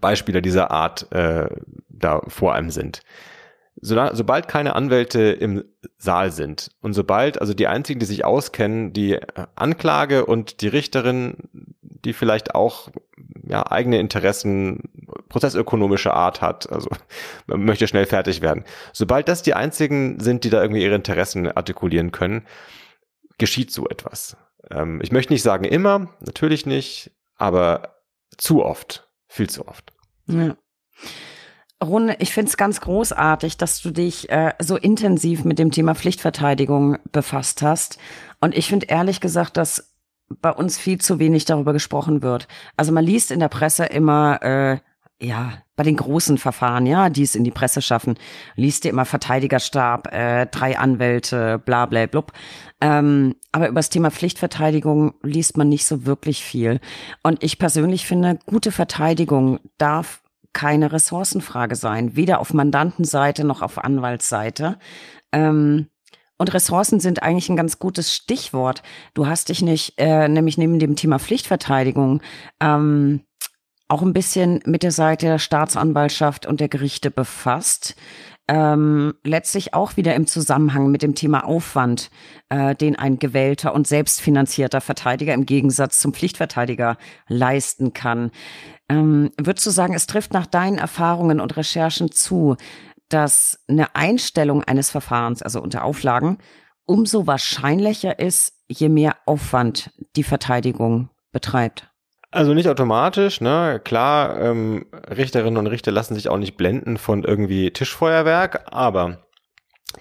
Beispiele dieser Art äh, da vor einem sind. So, sobald keine Anwälte im Saal sind und sobald also die einzigen, die sich auskennen, die Anklage und die Richterin, die vielleicht auch ja, eigene Interessen prozessökonomischer Art hat, also man möchte schnell fertig werden. Sobald das die einzigen sind, die da irgendwie ihre Interessen artikulieren können, geschieht so etwas. Ähm, ich möchte nicht sagen immer, natürlich nicht, aber zu oft, viel zu oft. Ja. Rune, ich finde es ganz großartig, dass du dich äh, so intensiv mit dem Thema Pflichtverteidigung befasst hast. Und ich finde ehrlich gesagt, dass bei uns viel zu wenig darüber gesprochen wird. Also man liest in der Presse immer, äh, ja, bei den großen Verfahren, ja, die es in die Presse schaffen, liest ihr immer Verteidigerstab, äh, drei Anwälte, bla bla blub. Ähm, aber über das Thema Pflichtverteidigung liest man nicht so wirklich viel. Und ich persönlich finde, gute Verteidigung darf keine Ressourcenfrage sein, weder auf Mandantenseite noch auf Anwaltsseite. Ähm, und Ressourcen sind eigentlich ein ganz gutes Stichwort. Du hast dich nicht, äh, nämlich neben dem Thema Pflichtverteidigung, ähm, auch ein bisschen mit der Seite der Staatsanwaltschaft und der Gerichte befasst. Ähm, letztlich auch wieder im Zusammenhang mit dem Thema Aufwand, äh, den ein gewählter und selbstfinanzierter Verteidiger im Gegensatz zum Pflichtverteidiger leisten kann. Ähm, würdest du sagen, es trifft nach deinen Erfahrungen und Recherchen zu, dass eine Einstellung eines Verfahrens, also unter Auflagen, umso wahrscheinlicher ist, je mehr Aufwand die Verteidigung betreibt? Also nicht automatisch, ne? Klar, ähm, Richterinnen und Richter lassen sich auch nicht blenden von irgendwie Tischfeuerwerk, aber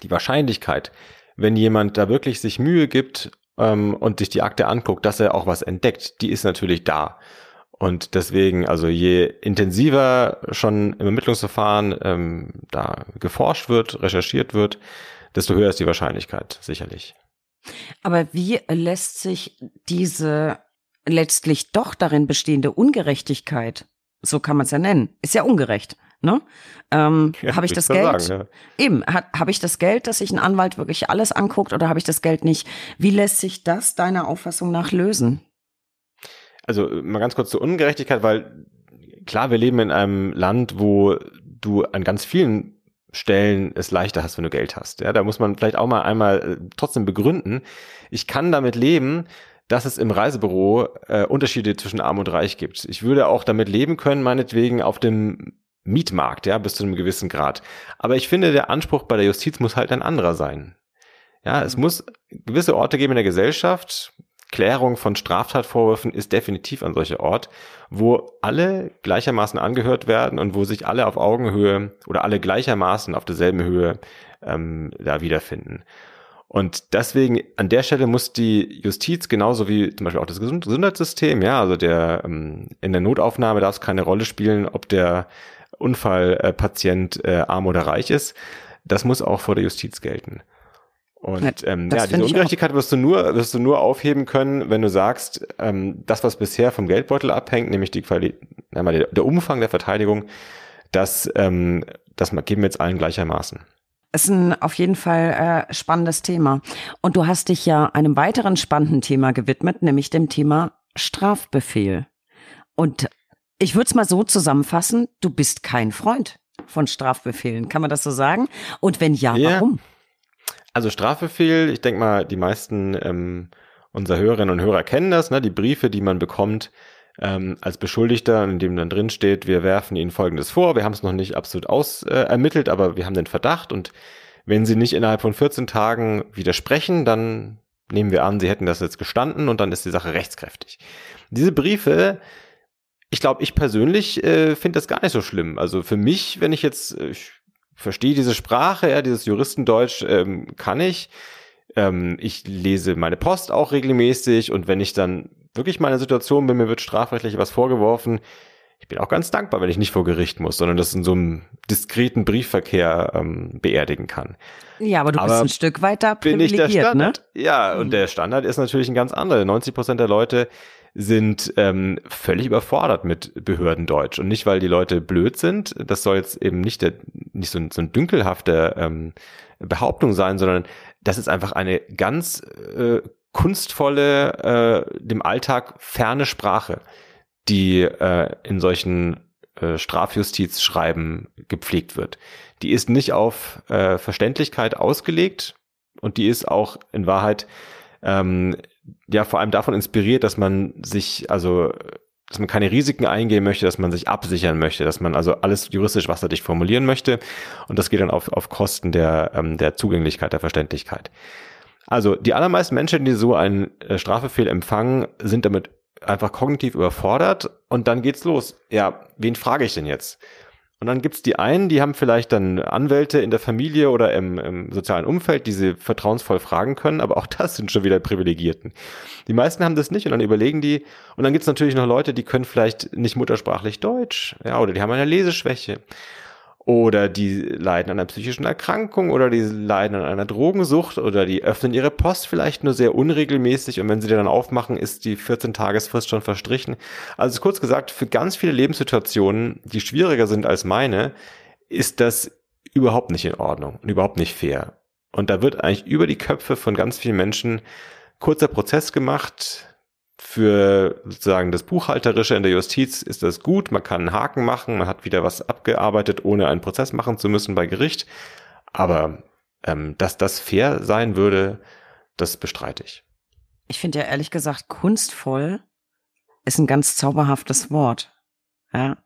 die Wahrscheinlichkeit, wenn jemand da wirklich sich Mühe gibt ähm, und sich die Akte anguckt, dass er auch was entdeckt, die ist natürlich da. Und deswegen, also je intensiver schon im Ermittlungsverfahren ähm, da geforscht wird, recherchiert wird, desto höher ist die Wahrscheinlichkeit, sicherlich. Aber wie lässt sich diese letztlich doch darin bestehende Ungerechtigkeit, so kann man es ja nennen, ist ja ungerecht. Ne? Ähm, ja, habe ich das Geld? Sagen, ja. Eben, habe ich das Geld, dass sich ein Anwalt wirklich alles anguckt oder habe ich das Geld nicht? Wie lässt sich das deiner Auffassung nach lösen? Also mal ganz kurz zur Ungerechtigkeit, weil klar, wir leben in einem Land, wo du an ganz vielen Stellen es leichter hast, wenn du Geld hast. Ja, da muss man vielleicht auch mal einmal äh, trotzdem begründen. Ich kann damit leben, dass es im Reisebüro äh, Unterschiede zwischen Arm und Reich gibt. Ich würde auch damit leben können, meinetwegen auf dem Mietmarkt, ja, bis zu einem gewissen Grad. Aber ich finde, der Anspruch bei der Justiz muss halt ein anderer sein. Ja, es muss gewisse Orte geben in der Gesellschaft. Klärung von Straftatvorwürfen ist definitiv ein solcher Ort, wo alle gleichermaßen angehört werden und wo sich alle auf Augenhöhe oder alle gleichermaßen auf derselben Höhe ähm, da wiederfinden. Und deswegen an der Stelle muss die Justiz genauso wie zum Beispiel auch das Gesundheitssystem, ja, also der ähm, in der Notaufnahme darf es keine Rolle spielen, ob der Unfallpatient äh, arm oder reich ist. Das muss auch vor der Justiz gelten. Und ähm, ja, diese Ungerechtigkeit wirst du nur wirst du nur aufheben können, wenn du sagst, ähm, das, was bisher vom Geldbeutel abhängt, nämlich die Qualität, der, der Umfang der Verteidigung, das, ähm, das geben wir jetzt allen gleichermaßen ist ein auf jeden Fall äh, spannendes Thema. Und du hast dich ja einem weiteren spannenden Thema gewidmet, nämlich dem Thema Strafbefehl. Und ich würde es mal so zusammenfassen, du bist kein Freund von Strafbefehlen. Kann man das so sagen? Und wenn ja, ja. warum? Also Strafbefehl, ich denke mal, die meisten ähm, unserer Hörerinnen und Hörer kennen das, ne? die Briefe, die man bekommt ähm, als Beschuldigter, in dem dann drin steht, wir werfen Ihnen Folgendes vor, wir haben es noch nicht absolut aus äh, ermittelt, aber wir haben den Verdacht und wenn Sie nicht innerhalb von 14 Tagen widersprechen, dann nehmen wir an, Sie hätten das jetzt gestanden und dann ist die Sache rechtskräftig. Diese Briefe, ich glaube, ich persönlich äh, finde das gar nicht so schlimm. Also für mich, wenn ich jetzt, äh, ich verstehe diese Sprache, ja, dieses Juristendeutsch ähm, kann ich. Ähm, ich lese meine Post auch regelmäßig und wenn ich dann wirklich mal in einer Situation bin, mir wird strafrechtlich was vorgeworfen, ich bin auch ganz dankbar, wenn ich nicht vor Gericht muss, sondern das in so einem diskreten Briefverkehr ähm, beerdigen kann. Ja, aber du aber bist ein Stück weiter privilegiert, bin ich der Standard? ne? Ja, mhm. und der Standard ist natürlich ein ganz anderer. 90 Prozent der Leute sind ähm, völlig überfordert mit Behördendeutsch. Und nicht, weil die Leute blöd sind, das soll jetzt eben nicht, der, nicht so, ein, so ein dünkelhafte ähm, Behauptung sein, sondern das ist einfach eine ganz äh, kunstvolle, äh, dem Alltag ferne Sprache, die äh, in solchen äh, Strafjustizschreiben gepflegt wird. Die ist nicht auf äh, Verständlichkeit ausgelegt und die ist auch in Wahrheit ähm, ja vor allem davon inspiriert, dass man sich also dass man keine Risiken eingehen möchte, dass man sich absichern möchte, dass man also alles juristisch wasserdicht formulieren möchte und das geht dann auf, auf Kosten der, ähm, der Zugänglichkeit, der Verständlichkeit. Also die allermeisten Menschen, die so einen äh, Strafbefehl empfangen, sind damit einfach kognitiv überfordert und dann geht's los. Ja, wen frage ich denn jetzt? Und dann gibt's die einen, die haben vielleicht dann Anwälte in der Familie oder im, im, sozialen Umfeld, die sie vertrauensvoll fragen können, aber auch das sind schon wieder Privilegierten. Die meisten haben das nicht und dann überlegen die, und dann gibt's natürlich noch Leute, die können vielleicht nicht muttersprachlich Deutsch, ja, oder die haben eine Leseschwäche oder die leiden an einer psychischen Erkrankung oder die leiden an einer Drogensucht oder die öffnen ihre Post vielleicht nur sehr unregelmäßig und wenn sie die dann aufmachen, ist die 14-Tagesfrist schon verstrichen. Also kurz gesagt, für ganz viele Lebenssituationen, die schwieriger sind als meine, ist das überhaupt nicht in Ordnung und überhaupt nicht fair. Und da wird eigentlich über die Köpfe von ganz vielen Menschen kurzer Prozess gemacht, für sozusagen das Buchhalterische in der Justiz ist das gut. Man kann einen Haken machen, man hat wieder was abgearbeitet, ohne einen Prozess machen zu müssen bei Gericht. Aber ähm, dass das fair sein würde, das bestreite ich. Ich finde ja ehrlich gesagt, kunstvoll ist ein ganz zauberhaftes Wort. Ja.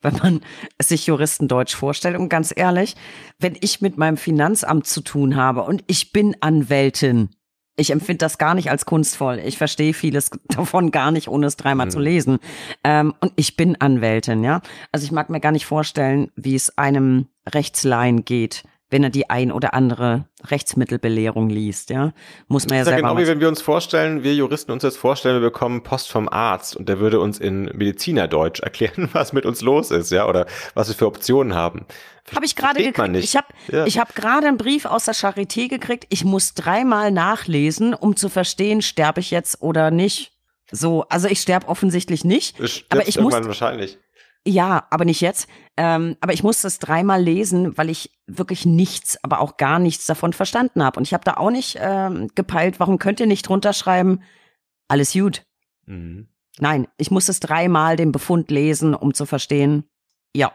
Wenn man sich Juristendeutsch vorstellt. Und ganz ehrlich, wenn ich mit meinem Finanzamt zu tun habe und ich bin Anwältin, ich empfinde das gar nicht als kunstvoll. Ich verstehe vieles davon gar nicht, ohne es dreimal mhm. zu lesen. Ähm, und ich bin Anwältin, ja. Also ich mag mir gar nicht vorstellen, wie es einem Rechtsleihen geht, wenn er die ein oder andere Rechtsmittelbelehrung liest, ja, muss man ja, ja genau wie wenn wir uns vorstellen, wir Juristen uns jetzt vorstellen, wir bekommen Post vom Arzt und der würde uns in Medizinerdeutsch erklären, was mit uns los ist, ja, oder was wir für Optionen haben. Habe ich gerade gekriegt. Ich habe ja. ich habe gerade einen Brief aus der Charité gekriegt. Ich muss dreimal nachlesen, um zu verstehen, sterbe ich jetzt oder nicht. So, also ich sterbe offensichtlich nicht, aber ich muss wahrscheinlich. Ja, aber nicht jetzt. Ähm, aber ich musste es dreimal lesen, weil ich wirklich nichts, aber auch gar nichts davon verstanden habe. Und ich habe da auch nicht ähm, gepeilt, warum könnt ihr nicht drunter schreiben, alles gut. Mhm. Nein, ich musste es dreimal den Befund lesen, um zu verstehen, ja,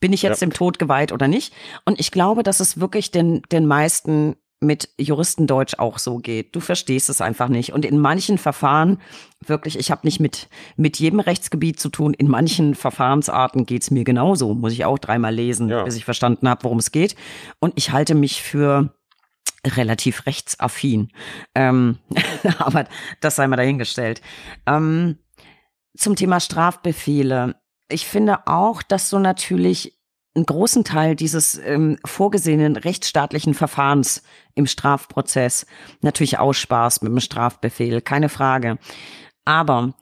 bin ich jetzt ja. dem Tod geweiht oder nicht? Und ich glaube, dass es wirklich den, den meisten mit Juristendeutsch auch so geht. Du verstehst es einfach nicht. Und in manchen Verfahren, wirklich, ich habe nicht mit, mit jedem Rechtsgebiet zu tun, in manchen Verfahrensarten geht's mir genauso. Muss ich auch dreimal lesen, ja. bis ich verstanden habe, worum es geht. Und ich halte mich für relativ rechtsaffin. Ähm, aber das sei mal dahingestellt. Ähm, zum Thema Strafbefehle. Ich finde auch, dass du natürlich einen großen Teil dieses ähm, vorgesehenen rechtsstaatlichen Verfahrens im Strafprozess natürlich aussparst mit dem Strafbefehl, keine Frage. Aber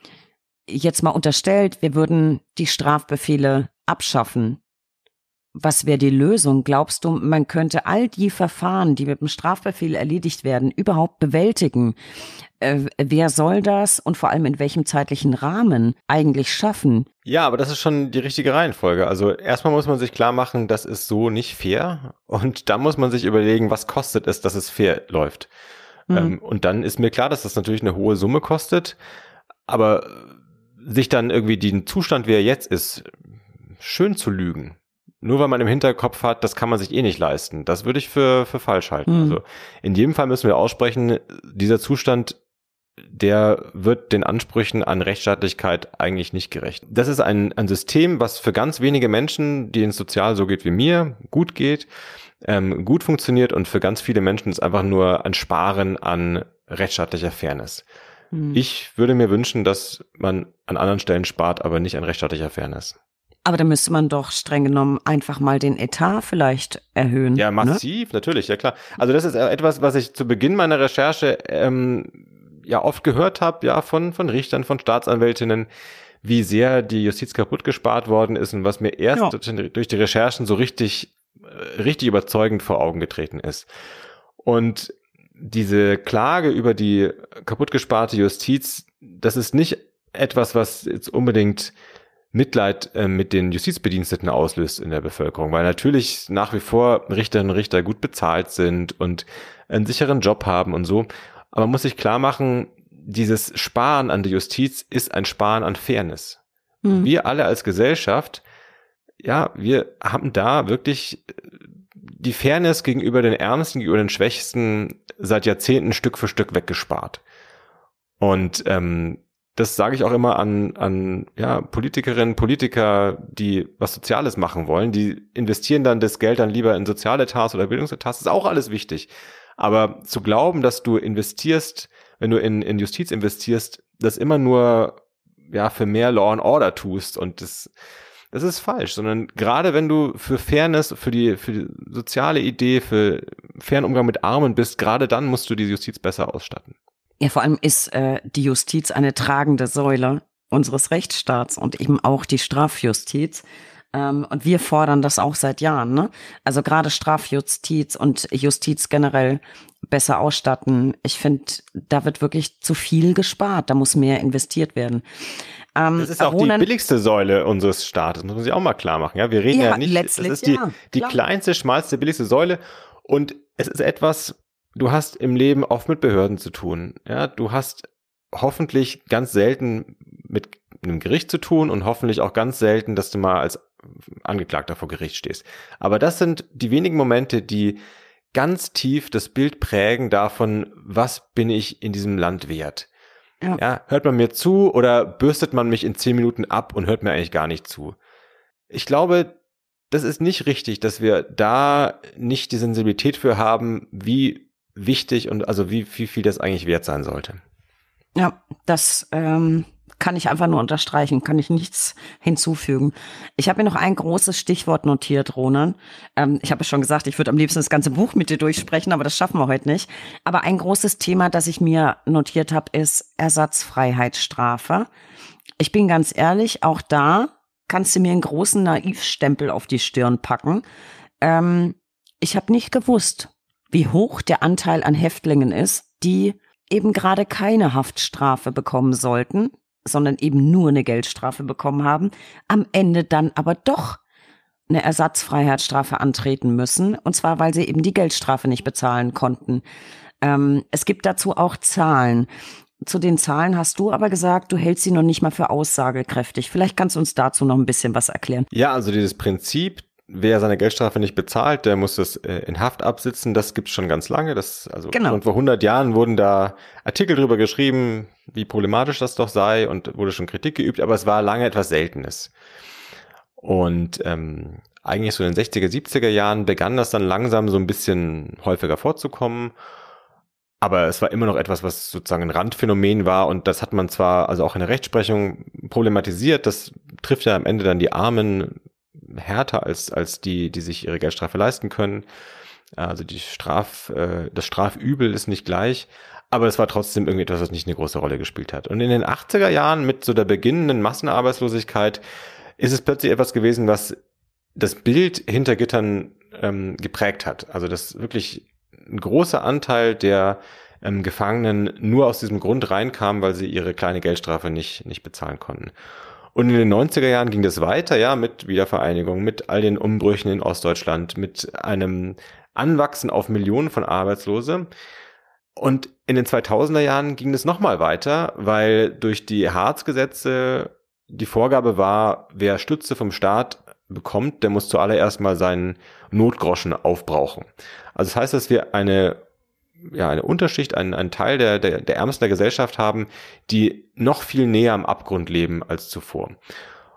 jetzt mal unterstellt, wir würden die Strafbefehle abschaffen. Was wäre die Lösung? Glaubst du, man könnte all die Verfahren, die mit dem Strafbefehl erledigt werden, überhaupt bewältigen? Äh, wer soll das und vor allem in welchem zeitlichen Rahmen eigentlich schaffen? Ja, aber das ist schon die richtige Reihenfolge. Also erstmal muss man sich klar machen, das ist so nicht fair. Und dann muss man sich überlegen, was kostet es, dass es fair läuft. Mhm. Ähm, und dann ist mir klar, dass das natürlich eine hohe Summe kostet. Aber sich dann irgendwie den Zustand, wie er jetzt ist, schön zu lügen. Nur weil man im Hinterkopf hat, das kann man sich eh nicht leisten. Das würde ich für, für falsch halten. Mhm. Also in jedem Fall müssen wir aussprechen, dieser Zustand, der wird den Ansprüchen an Rechtsstaatlichkeit eigentlich nicht gerecht. Das ist ein, ein System, was für ganz wenige Menschen, denen es sozial so geht wie mir, gut geht, ähm, gut funktioniert und für ganz viele Menschen ist einfach nur ein Sparen an rechtsstaatlicher Fairness. Mhm. Ich würde mir wünschen, dass man an anderen Stellen spart, aber nicht an rechtsstaatlicher Fairness. Aber da müsste man doch streng genommen einfach mal den Etat vielleicht erhöhen. Ja, ne? massiv, ne? natürlich, ja klar. Also das ist etwas, was ich zu Beginn meiner Recherche ähm, ja oft gehört habe, ja, von, von Richtern, von Staatsanwältinnen, wie sehr die Justiz kaputt gespart worden ist und was mir erst ja. durch die Recherchen so richtig, äh, richtig überzeugend vor Augen getreten ist. Und diese Klage über die kaputtgesparte Justiz, das ist nicht etwas, was jetzt unbedingt Mitleid äh, mit den Justizbediensteten auslöst in der Bevölkerung, weil natürlich nach wie vor Richterinnen und Richter gut bezahlt sind und einen sicheren Job haben und so. Aber man muss sich klar machen, dieses Sparen an der Justiz ist ein Sparen an Fairness. Mhm. Wir alle als Gesellschaft, ja, wir haben da wirklich die Fairness gegenüber den Ärmsten, gegenüber den Schwächsten seit Jahrzehnten Stück für Stück weggespart. Und ähm, das sage ich auch immer an, an ja, Politikerinnen, Politiker, die was Soziales machen wollen. Die investieren dann das Geld dann lieber in Sozialetats oder Bildungsetats. Ist auch alles wichtig. Aber zu glauben, dass du investierst, wenn du in, in Justiz investierst, das immer nur ja für mehr Law and Order tust und das das ist falsch, sondern gerade wenn du für Fairness, für die, für die soziale Idee, für fairen Umgang mit Armen bist, gerade dann musst du die Justiz besser ausstatten. Ja, vor allem ist äh, die Justiz eine tragende Säule unseres Rechtsstaats und eben auch die Strafjustiz. Ähm, und wir fordern das auch seit Jahren. Ne? Also gerade Strafjustiz und Justiz generell besser ausstatten. Ich finde, da wird wirklich zu viel gespart. Da muss mehr investiert werden. Ähm, das ist auch Ronan, die billigste Säule unseres Staates, muss man sich auch mal klar machen. Ja, wir reden ja, ja nicht, das ist die, ja, die kleinste, schmalste, billigste Säule. Und es ist etwas, du hast im Leben oft mit Behörden zu tun. Ja, du hast hoffentlich ganz selten mit einem Gericht zu tun und hoffentlich auch ganz selten, dass du mal als Angeklagter vor Gericht stehst. Aber das sind die wenigen Momente, die ganz tief das Bild prägen davon, was bin ich in diesem Land wert. Ja. ja. hört man mir zu oder bürstet man mich in zehn Minuten ab und hört mir eigentlich gar nicht zu? Ich glaube, das ist nicht richtig, dass wir da nicht die Sensibilität für haben, wie wichtig und also wie, wie viel das eigentlich wert sein sollte. Ja, das ähm, kann ich einfach nur unterstreichen, kann ich nichts hinzufügen. Ich habe mir noch ein großes Stichwort notiert, Ronan. Ähm, ich habe es schon gesagt, ich würde am liebsten das ganze Buch mit dir durchsprechen, aber das schaffen wir heute nicht. Aber ein großes Thema, das ich mir notiert habe, ist Ersatzfreiheitsstrafe. Ich bin ganz ehrlich, auch da kannst du mir einen großen Naivstempel auf die Stirn packen. Ähm, ich habe nicht gewusst, wie hoch der Anteil an Häftlingen ist, die eben gerade keine Haftstrafe bekommen sollten, sondern eben nur eine Geldstrafe bekommen haben, am Ende dann aber doch eine Ersatzfreiheitsstrafe antreten müssen, und zwar weil sie eben die Geldstrafe nicht bezahlen konnten. Ähm, es gibt dazu auch Zahlen. Zu den Zahlen hast du aber gesagt, du hältst sie noch nicht mal für aussagekräftig. Vielleicht kannst du uns dazu noch ein bisschen was erklären. Ja, also dieses Prinzip, wer seine Geldstrafe nicht bezahlt, der muss das äh, in Haft absitzen. Das gibt's schon ganz lange. Das, also genau. schon vor 100 Jahren wurden da Artikel drüber geschrieben, wie problematisch das doch sei und wurde schon Kritik geübt, aber es war lange etwas Seltenes. Und ähm, eigentlich so in den 60er, 70er Jahren begann das dann langsam so ein bisschen häufiger vorzukommen. Aber es war immer noch etwas, was sozusagen ein Randphänomen war und das hat man zwar also auch in der Rechtsprechung problematisiert, das trifft ja am Ende dann die Armen härter als, als die, die sich ihre Geldstrafe leisten können. Also die Straf, äh, das Strafübel ist nicht gleich, aber es war trotzdem irgendwie etwas, was nicht eine große Rolle gespielt hat. Und in den 80er Jahren mit so der beginnenden Massenarbeitslosigkeit ist es plötzlich etwas gewesen, was das Bild hinter Gittern ähm, geprägt hat. Also das wirklich ein großer Anteil der ähm, Gefangenen nur aus diesem Grund reinkam, weil sie ihre kleine Geldstrafe nicht, nicht bezahlen konnten. Und in den 90er Jahren ging das weiter, ja, mit Wiedervereinigung, mit all den Umbrüchen in Ostdeutschland, mit einem Anwachsen auf Millionen von Arbeitslose. Und in den 2000er Jahren ging es nochmal weiter, weil durch die Harzgesetze die Vorgabe war, wer Stütze vom Staat bekommt, der muss zuallererst mal seinen Notgroschen aufbrauchen. Also das heißt, dass wir eine ja, eine Unterschicht, einen, einen Teil der, der, der Ärmsten der Gesellschaft haben, die noch viel näher am Abgrund leben als zuvor.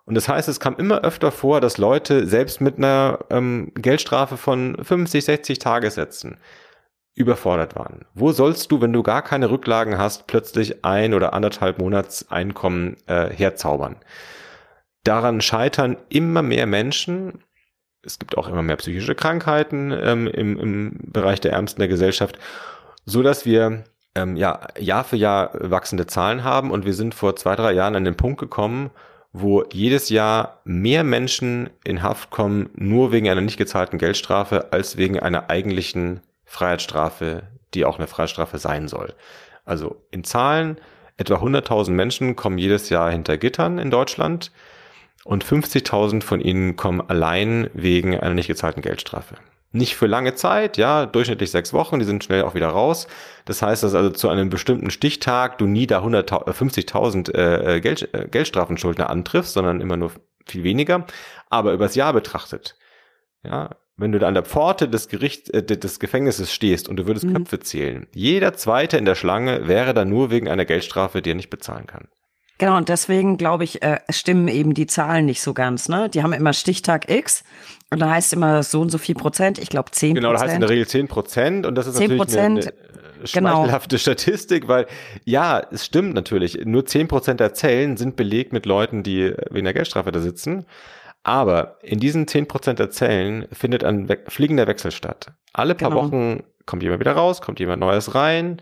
Und das heißt, es kam immer öfter vor, dass Leute selbst mit einer ähm, Geldstrafe von 50, 60 Tagessätzen überfordert waren. Wo sollst du, wenn du gar keine Rücklagen hast, plötzlich ein oder anderthalb Monatseinkommen äh, herzaubern? Daran scheitern immer mehr Menschen. Es gibt auch immer mehr psychische Krankheiten ähm, im, im Bereich der Ärmsten der Gesellschaft, so dass wir ähm, ja Jahr für Jahr wachsende Zahlen haben und wir sind vor zwei drei Jahren an den Punkt gekommen, wo jedes Jahr mehr Menschen in Haft kommen, nur wegen einer nicht gezahlten Geldstrafe, als wegen einer eigentlichen Freiheitsstrafe, die auch eine Freiheitsstrafe sein soll. Also in Zahlen, etwa 100.000 Menschen kommen jedes Jahr hinter Gittern in Deutschland und 50.000 von ihnen kommen allein wegen einer nicht gezahlten Geldstrafe. Nicht für lange Zeit, ja, durchschnittlich sechs Wochen, die sind schnell auch wieder raus. Das heißt, dass also zu einem bestimmten Stichtag du nie da 50.000 äh, äh, Geld, äh, Geldstrafenschuldner antriffst, sondern immer nur viel weniger. Aber übers Jahr betrachtet, ja, wenn du da an der Pforte des Gericht, äh, des Gefängnisses stehst und du würdest mhm. Köpfe zählen, jeder Zweite in der Schlange wäre da nur wegen einer Geldstrafe, die er nicht bezahlen kann. Genau, und deswegen glaube ich, äh, stimmen eben die Zahlen nicht so ganz. Ne? Die haben immer Stichtag X und da heißt immer so und so viel Prozent. Ich glaube 10 Genau, da heißt in der Regel 10 Prozent und das ist 10 natürlich eine, eine genau. schmeichelhafte genau. Statistik, weil ja, es stimmt natürlich, nur 10 Prozent der Zellen sind belegt mit Leuten, die wegen der Geldstrafe da sitzen. Aber in diesen 10 Prozent der Zellen findet ein we fliegender Wechsel statt. Alle paar genau. Wochen kommt jemand wieder raus, kommt jemand Neues rein.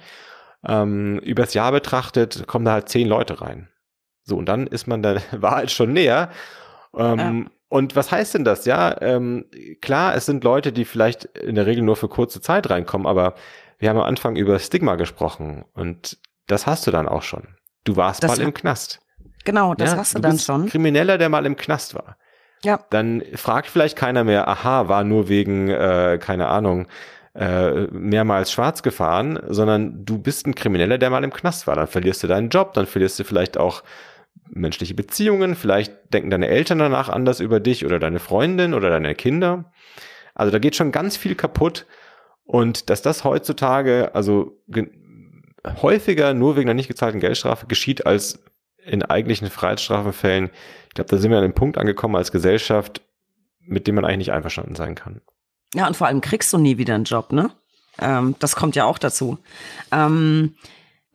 Ähm, übers Jahr betrachtet kommen da halt zehn Leute rein. So, und dann ist man der Wahrheit schon näher. Ähm, ja. Und was heißt denn das? Ja, ähm, klar, es sind Leute, die vielleicht in der Regel nur für kurze Zeit reinkommen, aber wir haben am Anfang über Stigma gesprochen und das hast du dann auch schon. Du warst das mal im Knast. Genau, das ja, hast du, du dann schon. Krimineller, der mal im Knast war. Ja. Dann fragt vielleicht keiner mehr, aha, war nur wegen, äh, keine Ahnung, äh, mehrmals schwarz gefahren, sondern du bist ein Krimineller, der mal im Knast war. Dann verlierst du deinen Job, dann verlierst du vielleicht auch menschliche Beziehungen, vielleicht denken deine Eltern danach anders über dich oder deine Freundin oder deine Kinder. Also da geht schon ganz viel kaputt und dass das heutzutage also häufiger nur wegen einer nicht gezahlten Geldstrafe geschieht als in eigentlichen Freiheitsstrafenfällen, ich glaube, da sind wir an einem Punkt angekommen als Gesellschaft, mit dem man eigentlich nicht einverstanden sein kann. Ja, und vor allem kriegst du nie wieder einen Job, ne? Ähm, das kommt ja auch dazu. Ähm,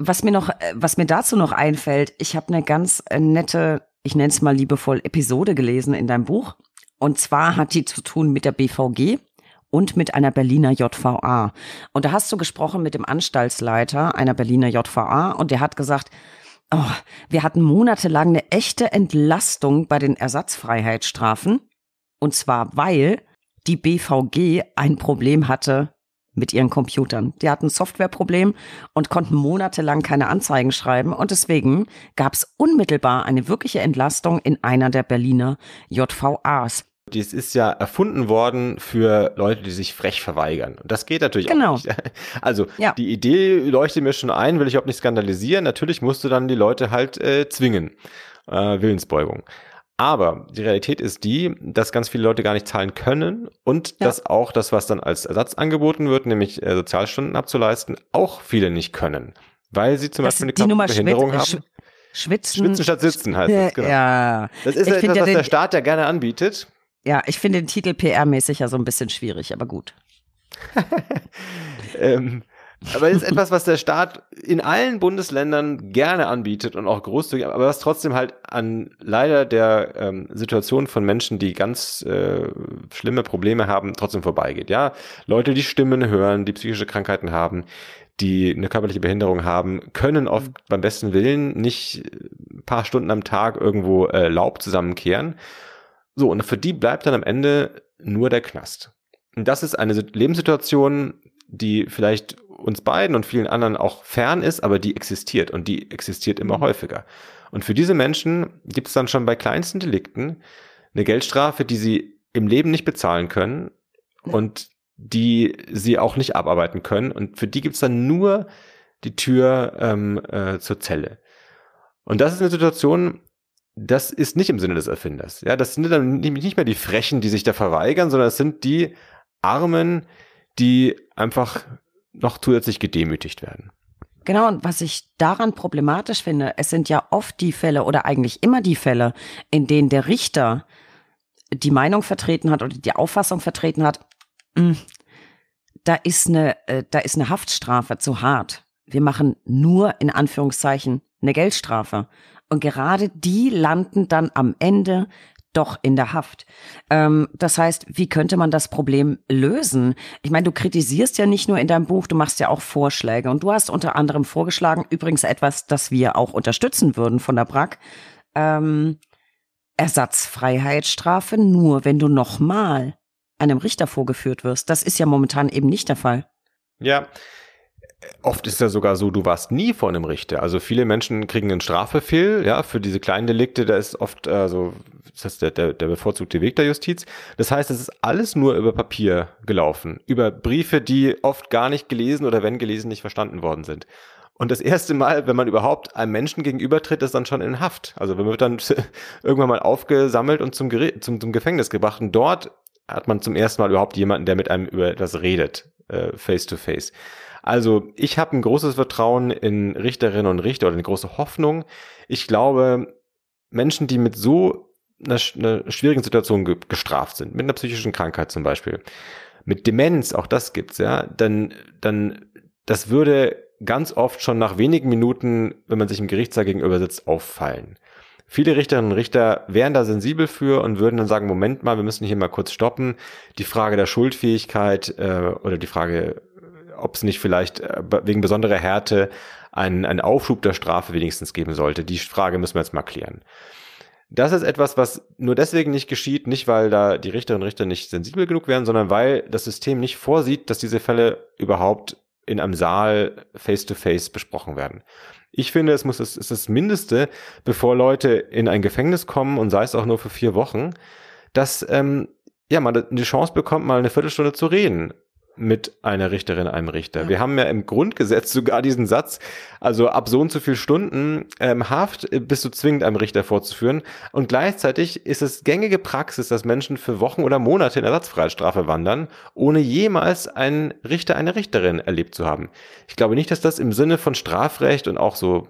was mir noch, äh, was mir dazu noch einfällt, ich habe eine ganz äh, nette, ich nenne es mal liebevoll, Episode gelesen in deinem Buch. Und zwar hat die zu tun mit der BVG und mit einer Berliner JVA. Und da hast du gesprochen mit dem Anstaltsleiter einer Berliner JVA und der hat gesagt, oh, wir hatten monatelang eine echte Entlastung bei den Ersatzfreiheitsstrafen. Und zwar, weil die BVG ein Problem hatte mit ihren Computern. Die hatten ein Softwareproblem und konnten monatelang keine Anzeigen schreiben und deswegen gab es unmittelbar eine wirkliche Entlastung in einer der Berliner JVAs. Dies ist ja erfunden worden für Leute, die sich frech verweigern. Und das geht natürlich genau. auch nicht. Also ja. die Idee leuchtet mir schon ein, will ich auch nicht skandalisieren. Natürlich musst du dann die Leute halt äh, zwingen. Äh, Willensbeugung. Aber die Realität ist die, dass ganz viele Leute gar nicht zahlen können und ja. dass auch das, was dann als Ersatz angeboten wird, nämlich äh, Sozialstunden abzuleisten, auch viele nicht können, weil sie zum das Beispiel eine Behinderung haben. Schwitzen. Schwitzen statt sitzen heißt das, genau. Ja. Das ist ich etwas, was der Staat ja gerne anbietet. Ja, ich finde den Titel PR-mäßig ja so ein bisschen schwierig, aber gut. ähm, Aber es ist etwas, was der Staat in allen Bundesländern gerne anbietet und auch großzügig, aber was trotzdem halt an leider der ähm, Situation von Menschen, die ganz äh, schlimme Probleme haben, trotzdem vorbeigeht. Ja, Leute, die Stimmen hören, die psychische Krankheiten haben, die eine körperliche Behinderung haben, können oft mhm. beim besten Willen nicht ein paar Stunden am Tag irgendwo äh, Laub zusammenkehren. So, und für die bleibt dann am Ende nur der Knast. Und das ist eine Lebenssituation, die vielleicht uns beiden und vielen anderen auch fern ist, aber die existiert und die existiert immer mhm. häufiger. Und für diese Menschen gibt es dann schon bei kleinsten Delikten eine Geldstrafe, die sie im Leben nicht bezahlen können und die sie auch nicht abarbeiten können. Und für die gibt es dann nur die Tür ähm, äh, zur Zelle. Und das ist eine Situation, das ist nicht im Sinne des Erfinders. Ja, das sind dann nicht mehr die Frechen, die sich da verweigern, sondern es sind die Armen, die einfach noch zusätzlich gedemütigt werden. Genau, und was ich daran problematisch finde, es sind ja oft die Fälle oder eigentlich immer die Fälle, in denen der Richter die Meinung vertreten hat oder die Auffassung vertreten hat, hm, da ist eine, äh, da ist eine Haftstrafe zu hart. Wir machen nur in Anführungszeichen eine Geldstrafe. Und gerade die landen dann am Ende doch in der Haft. Ähm, das heißt, wie könnte man das Problem lösen? Ich meine, du kritisierst ja nicht nur in deinem Buch, du machst ja auch Vorschläge. Und du hast unter anderem vorgeschlagen, übrigens etwas, das wir auch unterstützen würden von der BRAC, ähm, Ersatzfreiheitsstrafe nur, wenn du nochmal einem Richter vorgeführt wirst. Das ist ja momentan eben nicht der Fall. Ja, Oft ist ja sogar so, du warst nie vor einem Richter. Also viele Menschen kriegen einen Strafbefehl, ja, für diese kleinen Delikte, da ist oft also das heißt der, der, der bevorzugte Weg der Justiz. Das heißt, es ist alles nur über Papier gelaufen, über Briefe, die oft gar nicht gelesen oder wenn gelesen nicht verstanden worden sind. Und das erste Mal, wenn man überhaupt einem Menschen gegenübertritt, ist dann schon in Haft. Also man wird dann irgendwann mal aufgesammelt und zum, Gerät, zum, zum Gefängnis gebracht. Und dort hat man zum ersten Mal überhaupt jemanden, der mit einem über etwas redet, äh, face to face. Also ich habe ein großes Vertrauen in Richterinnen und Richter oder eine große Hoffnung. Ich glaube, Menschen, die mit so einer, einer schwierigen Situation ge gestraft sind, mit einer psychischen Krankheit zum Beispiel, mit Demenz, auch das gibt's, ja, dann, dann, das würde ganz oft schon nach wenigen Minuten, wenn man sich im Gerichtssaal gegenüber sitzt, auffallen. Viele Richterinnen und Richter wären da sensibel für und würden dann sagen, Moment mal, wir müssen hier mal kurz stoppen. Die Frage der Schuldfähigkeit äh, oder die Frage ob es nicht vielleicht äh, wegen besonderer Härte einen, einen Aufschub der Strafe wenigstens geben sollte. Die Frage müssen wir jetzt mal klären. Das ist etwas, was nur deswegen nicht geschieht, nicht weil da die Richterinnen und Richter nicht sensibel genug wären, sondern weil das System nicht vorsieht, dass diese Fälle überhaupt in einem Saal face-to-face -face besprochen werden. Ich finde, es muss, es ist das Mindeste, bevor Leute in ein Gefängnis kommen und sei es auch nur für vier Wochen, dass ähm, ja man eine Chance bekommt, mal eine Viertelstunde zu reden mit einer Richterin, einem Richter. Ja. Wir haben ja im Grundgesetz sogar diesen Satz, also ab so und so viel Stunden ähm, Haft bist du zwingend einem Richter vorzuführen. Und gleichzeitig ist es gängige Praxis, dass Menschen für Wochen oder Monate in Ersatzfreiheitsstrafe wandern, ohne jemals einen Richter, eine Richterin erlebt zu haben. Ich glaube nicht, dass das im Sinne von Strafrecht und auch so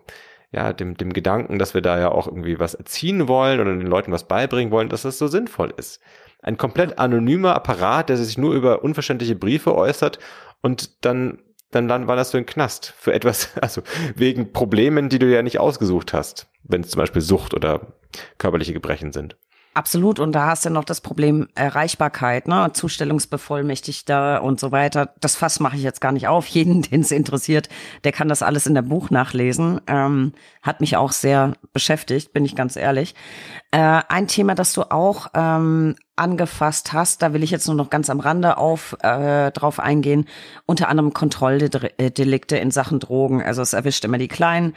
ja, dem, dem Gedanken, dass wir da ja auch irgendwie was erziehen wollen oder den Leuten was beibringen wollen, dass das so sinnvoll ist ein komplett anonymer Apparat, der sich nur über unverständliche Briefe äußert und dann dann, dann war das für ein Knast. Für etwas, also wegen Problemen, die du ja nicht ausgesucht hast, wenn es zum Beispiel Sucht oder körperliche Gebrechen sind. Absolut. Und da hast du noch das Problem Erreichbarkeit, ne? Zustellungsbevollmächtigter und so weiter. Das Fass mache ich jetzt gar nicht auf. Jeden, den es interessiert, der kann das alles in der Buch nachlesen. Ähm, hat mich auch sehr beschäftigt, bin ich ganz ehrlich. Äh, ein Thema, das du auch ähm, angefasst hast, da will ich jetzt nur noch ganz am Rande auf äh, drauf eingehen. Unter anderem Kontrolldelikte in Sachen Drogen. Also es erwischt immer die kleinen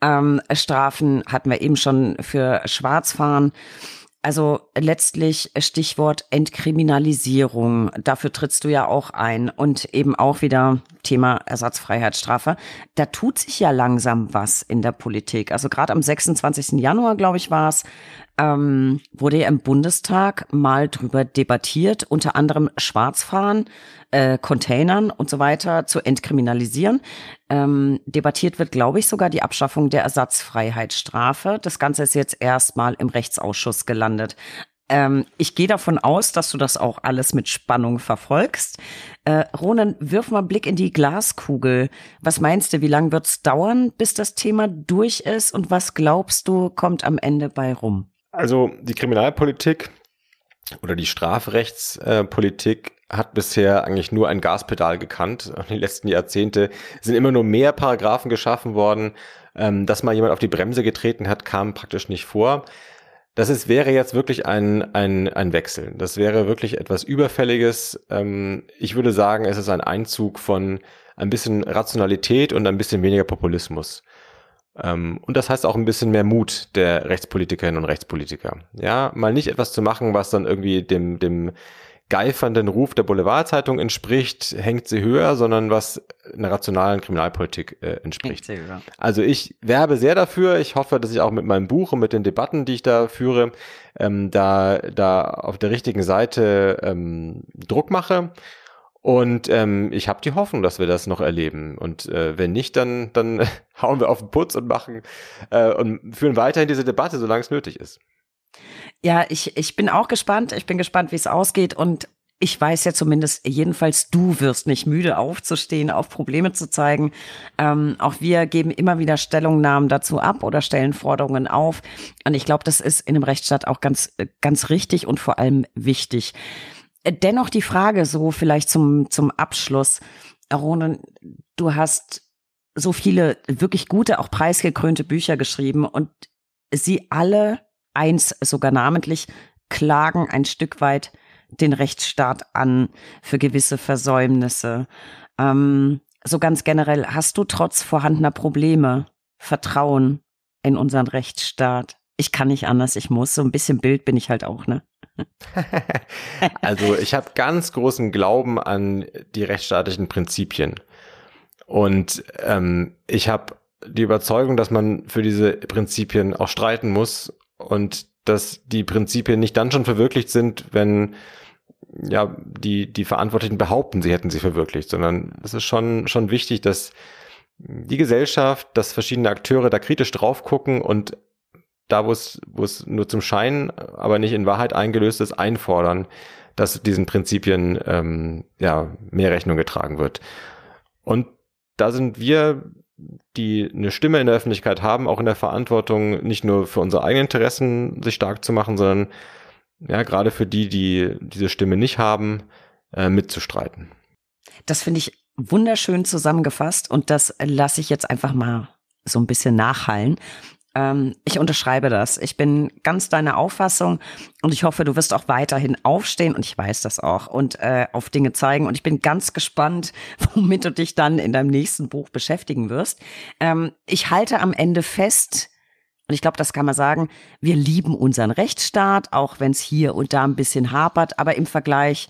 ähm, Strafen. Hatten wir eben schon für Schwarzfahren. Also letztlich Stichwort Entkriminalisierung. Dafür trittst du ja auch ein. Und eben auch wieder Thema Ersatzfreiheitsstrafe. Da tut sich ja langsam was in der Politik. Also gerade am 26. Januar, glaube ich, war es, ähm, wurde ja im Bundestag mal drüber debattiert, unter anderem Schwarzfahren, äh, Containern und so weiter zu entkriminalisieren. Ähm, debattiert wird, glaube ich, sogar die Abschaffung der Ersatzfreiheitsstrafe. Das Ganze ist jetzt erstmal im Rechtsausschuss gelandet. Ähm, ich gehe davon aus, dass du das auch alles mit Spannung verfolgst. Äh, Ronan, wirf mal Blick in die Glaskugel. Was meinst du, wie lange wird's dauern, bis das Thema durch ist? Und was glaubst du, kommt am Ende bei rum? Also die Kriminalpolitik oder die Strafrechtspolitik hat bisher eigentlich nur ein Gaspedal gekannt. In den letzten Jahrzehnte sind immer nur mehr Paragraphen geschaffen worden. Ähm, dass mal jemand auf die Bremse getreten hat, kam praktisch nicht vor. Das ist, wäre jetzt wirklich ein, ein, ein Wechsel. Das wäre wirklich etwas Überfälliges. Ähm, ich würde sagen, es ist ein Einzug von ein bisschen Rationalität und ein bisschen weniger Populismus. Ähm, und das heißt auch ein bisschen mehr Mut der Rechtspolitikerinnen und Rechtspolitiker. Ja, mal nicht etwas zu machen, was dann irgendwie dem, dem geifernden Ruf der Boulevardzeitung entspricht, hängt sie höher, sondern was einer rationalen Kriminalpolitik äh, entspricht. Also ich werbe sehr dafür. Ich hoffe, dass ich auch mit meinem Buch und mit den Debatten, die ich da führe, ähm, da, da auf der richtigen Seite ähm, Druck mache. Und ähm, ich habe die Hoffnung, dass wir das noch erleben. Und äh, wenn nicht, dann, dann hauen wir auf den Putz und machen äh, und führen weiterhin diese Debatte, solange es nötig ist. Ja, ich, ich bin auch gespannt. Ich bin gespannt, wie es ausgeht. Und ich weiß ja zumindest, jedenfalls du wirst nicht müde aufzustehen, auf Probleme zu zeigen. Ähm, auch wir geben immer wieder Stellungnahmen dazu ab oder stellen Forderungen auf. Und ich glaube, das ist in einem Rechtsstaat auch ganz, ganz richtig und vor allem wichtig. Dennoch die Frage so vielleicht zum, zum Abschluss. Ronan, du hast so viele wirklich gute, auch preisgekrönte Bücher geschrieben und sie alle eins sogar namentlich, klagen ein Stück weit den Rechtsstaat an für gewisse Versäumnisse. Ähm, so ganz generell, hast du trotz vorhandener Probleme Vertrauen in unseren Rechtsstaat? Ich kann nicht anders, ich muss. So ein bisschen Bild bin ich halt auch, ne? also ich habe ganz großen Glauben an die rechtsstaatlichen Prinzipien. Und ähm, ich habe die Überzeugung, dass man für diese Prinzipien auch streiten muss und dass die Prinzipien nicht dann schon verwirklicht sind, wenn ja die die Verantwortlichen behaupten, sie hätten sie verwirklicht, sondern es ist schon schon wichtig, dass die Gesellschaft, dass verschiedene Akteure da kritisch drauf gucken und da, wo es, wo es nur zum Schein, aber nicht in Wahrheit eingelöst ist, einfordern, dass diesen Prinzipien ähm, ja mehr Rechnung getragen wird. Und da sind wir die eine Stimme in der Öffentlichkeit haben, auch in der Verantwortung, nicht nur für unsere eigenen Interessen sich stark zu machen, sondern ja, gerade für die, die diese Stimme nicht haben, äh, mitzustreiten. Das finde ich wunderschön zusammengefasst und das lasse ich jetzt einfach mal so ein bisschen nachhallen. Ähm, ich unterschreibe das. Ich bin ganz deiner Auffassung und ich hoffe, du wirst auch weiterhin aufstehen und ich weiß das auch und äh, auf Dinge zeigen. Und ich bin ganz gespannt, womit du dich dann in deinem nächsten Buch beschäftigen wirst. Ähm, ich halte am Ende fest, und ich glaube, das kann man sagen, wir lieben unseren Rechtsstaat, auch wenn es hier und da ein bisschen hapert, aber im Vergleich,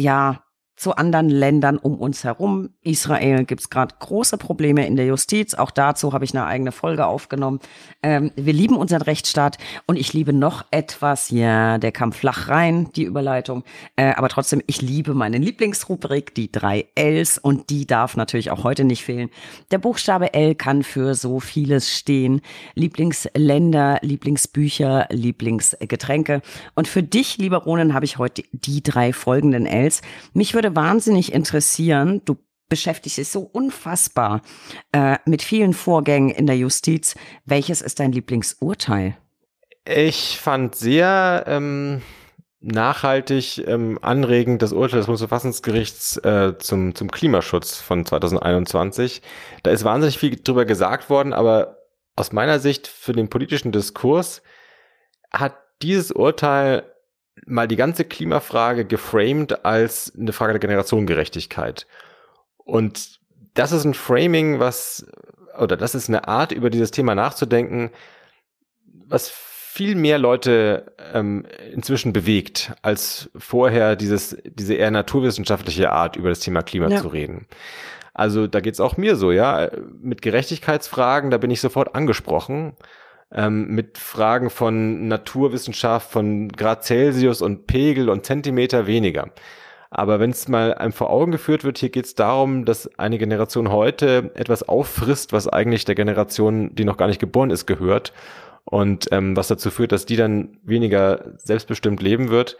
ja, zu anderen Ländern um uns herum. Israel gibt es gerade große Probleme in der Justiz. Auch dazu habe ich eine eigene Folge aufgenommen. Ähm, wir lieben unseren Rechtsstaat und ich liebe noch etwas. Ja, der kam flach rein, die Überleitung. Äh, aber trotzdem, ich liebe meine Lieblingsrubrik, die drei Ls und die darf natürlich auch heute nicht fehlen. Der Buchstabe L kann für so vieles stehen. Lieblingsländer, Lieblingsbücher, Lieblingsgetränke. Und für dich, lieber Ronen, habe ich heute die drei folgenden Ls. Mich würde würde wahnsinnig interessieren, du beschäftigst dich so unfassbar äh, mit vielen Vorgängen in der Justiz. Welches ist dein Lieblingsurteil? Ich fand sehr ähm, nachhaltig ähm, anregend das Urteil des Bundesverfassungsgerichts äh, zum, zum Klimaschutz von 2021. Da ist wahnsinnig viel drüber gesagt worden, aber aus meiner Sicht für den politischen Diskurs hat dieses Urteil mal die ganze Klimafrage geframed als eine Frage der Generationengerechtigkeit. Und das ist ein Framing, was, oder das ist eine Art, über dieses Thema nachzudenken, was viel mehr Leute ähm, inzwischen bewegt, als vorher dieses, diese eher naturwissenschaftliche Art, über das Thema Klima ja. zu reden. Also da geht's auch mir so, ja. Mit Gerechtigkeitsfragen, da bin ich sofort angesprochen ähm, mit Fragen von Naturwissenschaft, von Grad Celsius und Pegel und Zentimeter weniger. Aber wenn es mal einem vor Augen geführt wird, hier geht es darum, dass eine Generation heute etwas auffrisst, was eigentlich der Generation, die noch gar nicht geboren ist, gehört. und ähm, was dazu führt, dass die dann weniger selbstbestimmt leben wird.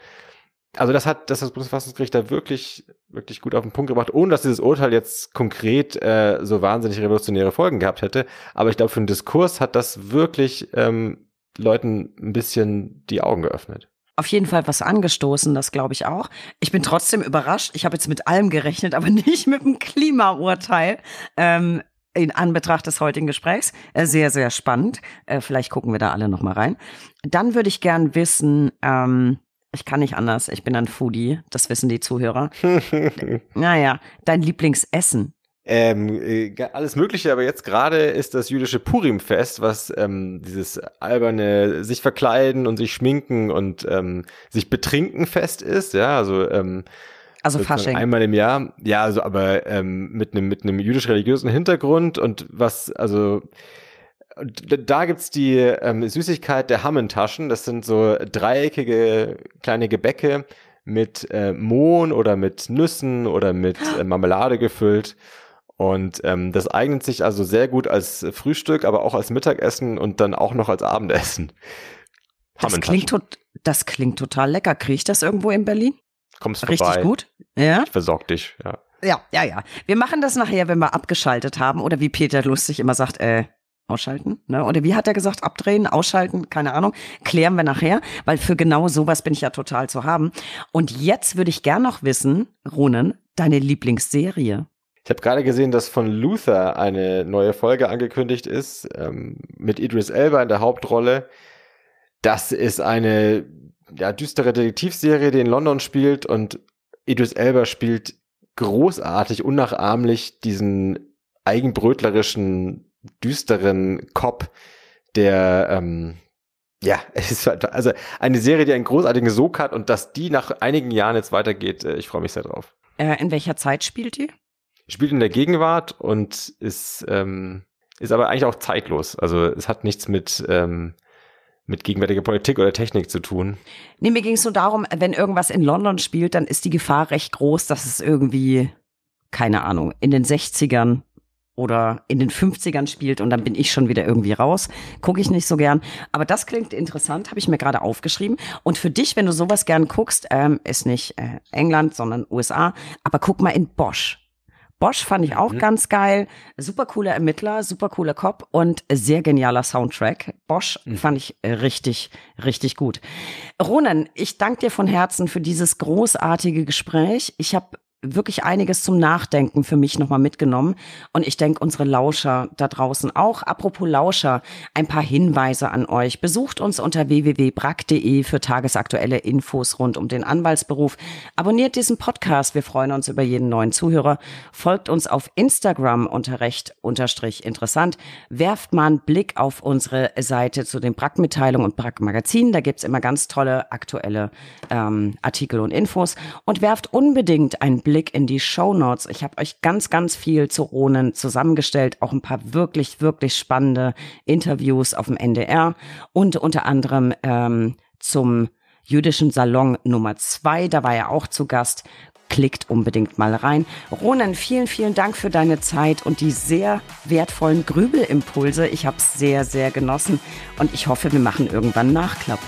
Also das hat das, hat das Bundesverfassungsgericht da wirklich, wirklich gut auf den Punkt gebracht, ohne dass dieses Urteil jetzt konkret äh, so wahnsinnig revolutionäre Folgen gehabt hätte. Aber ich glaube, für den Diskurs hat das wirklich ähm, Leuten ein bisschen die Augen geöffnet auf jeden Fall was angestoßen, das glaube ich auch. Ich bin trotzdem überrascht. Ich habe jetzt mit allem gerechnet, aber nicht mit dem Klimaurteil. Ähm, in Anbetracht des heutigen Gesprächs. Äh, sehr, sehr spannend. Äh, vielleicht gucken wir da alle noch mal rein. Dann würde ich gern wissen, ähm, ich kann nicht anders, ich bin ein Foodie, das wissen die Zuhörer. naja, dein Lieblingsessen. Ähm, äh, alles Mögliche, aber jetzt gerade ist das jüdische Purimfest, was ähm, dieses alberne sich verkleiden und sich schminken und ähm, sich betrinken Fest ist, ja, also ähm, also Fasching. Einmal im Jahr, ja, also aber ähm, mit einem mit einem jüdisch-religiösen Hintergrund und was, also da gibt's die ähm, Süßigkeit der Hammentaschen. Das sind so dreieckige kleine Gebäcke mit äh, Mohn oder mit Nüssen oder mit äh, Marmelade gefüllt. Und ähm, das eignet sich also sehr gut als Frühstück, aber auch als Mittagessen und dann auch noch als Abendessen. Das klingt, das klingt total lecker. Kriege ich das irgendwo in Berlin? Kommst vorbei. Richtig gut? Ja. Ich versorg dich, ja. Ja, ja, ja. Wir machen das nachher, wenn wir abgeschaltet haben. Oder wie Peter lustig immer sagt, äh, ausschalten, ne? Oder wie hat er gesagt, abdrehen, ausschalten, keine Ahnung, klären wir nachher, weil für genau sowas bin ich ja total zu haben. Und jetzt würde ich gern noch wissen, Ronen, deine Lieblingsserie. Ich habe gerade gesehen, dass von Luther eine neue Folge angekündigt ist, ähm, mit Idris Elba in der Hauptrolle. Das ist eine ja, düstere Detektivserie, die in London spielt und Idris Elba spielt großartig, unnachahmlich diesen eigenbrötlerischen, düsteren Cop, der ähm, ja, es ist halt, also eine Serie, die einen großartigen Sog hat und dass die nach einigen Jahren jetzt weitergeht, äh, ich freue mich sehr drauf. Äh, in welcher Zeit spielt die? Spielt in der Gegenwart und ist, ähm, ist aber eigentlich auch zeitlos. Also es hat nichts mit ähm, mit gegenwärtiger Politik oder Technik zu tun. Nee, mir ging es nur darum, wenn irgendwas in London spielt, dann ist die Gefahr recht groß, dass es irgendwie, keine Ahnung, in den 60ern oder in den 50ern spielt und dann bin ich schon wieder irgendwie raus. Gucke ich nicht so gern. Aber das klingt interessant, habe ich mir gerade aufgeschrieben. Und für dich, wenn du sowas gern guckst, ähm, ist nicht äh, England, sondern USA, aber guck mal in Bosch. Bosch fand ich auch mhm. ganz geil. Super cooler Ermittler, super cooler Cop und sehr genialer Soundtrack. Bosch mhm. fand ich richtig, richtig gut. Ronan, ich danke dir von Herzen für dieses großartige Gespräch. Ich habe wirklich einiges zum Nachdenken für mich nochmal mitgenommen. Und ich denke, unsere Lauscher da draußen auch. Apropos Lauscher, ein paar Hinweise an euch. Besucht uns unter www.brack.de für tagesaktuelle Infos rund um den Anwaltsberuf. Abonniert diesen Podcast. Wir freuen uns über jeden neuen Zuhörer. Folgt uns auf Instagram unter recht unterstrich interessant. Werft mal einen Blick auf unsere Seite zu den Brack-Mitteilungen und Brack-Magazinen. Da gibt's immer ganz tolle aktuelle ähm, Artikel und Infos. Und werft unbedingt einen Blick in die Show Notes. Ich habe euch ganz, ganz viel zu Ronen zusammengestellt, auch ein paar wirklich, wirklich spannende Interviews auf dem NDR und unter anderem ähm, zum jüdischen Salon Nummer zwei. Da war er auch zu Gast. Klickt unbedingt mal rein. Ronan, vielen, vielen Dank für deine Zeit und die sehr wertvollen Grübelimpulse. Ich habe es sehr, sehr genossen und ich hoffe, wir machen irgendwann Nachklapp.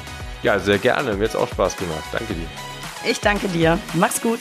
Ja, sehr gerne. Mir hat auch Spaß gemacht. Danke dir. Ich danke dir. Mach's gut.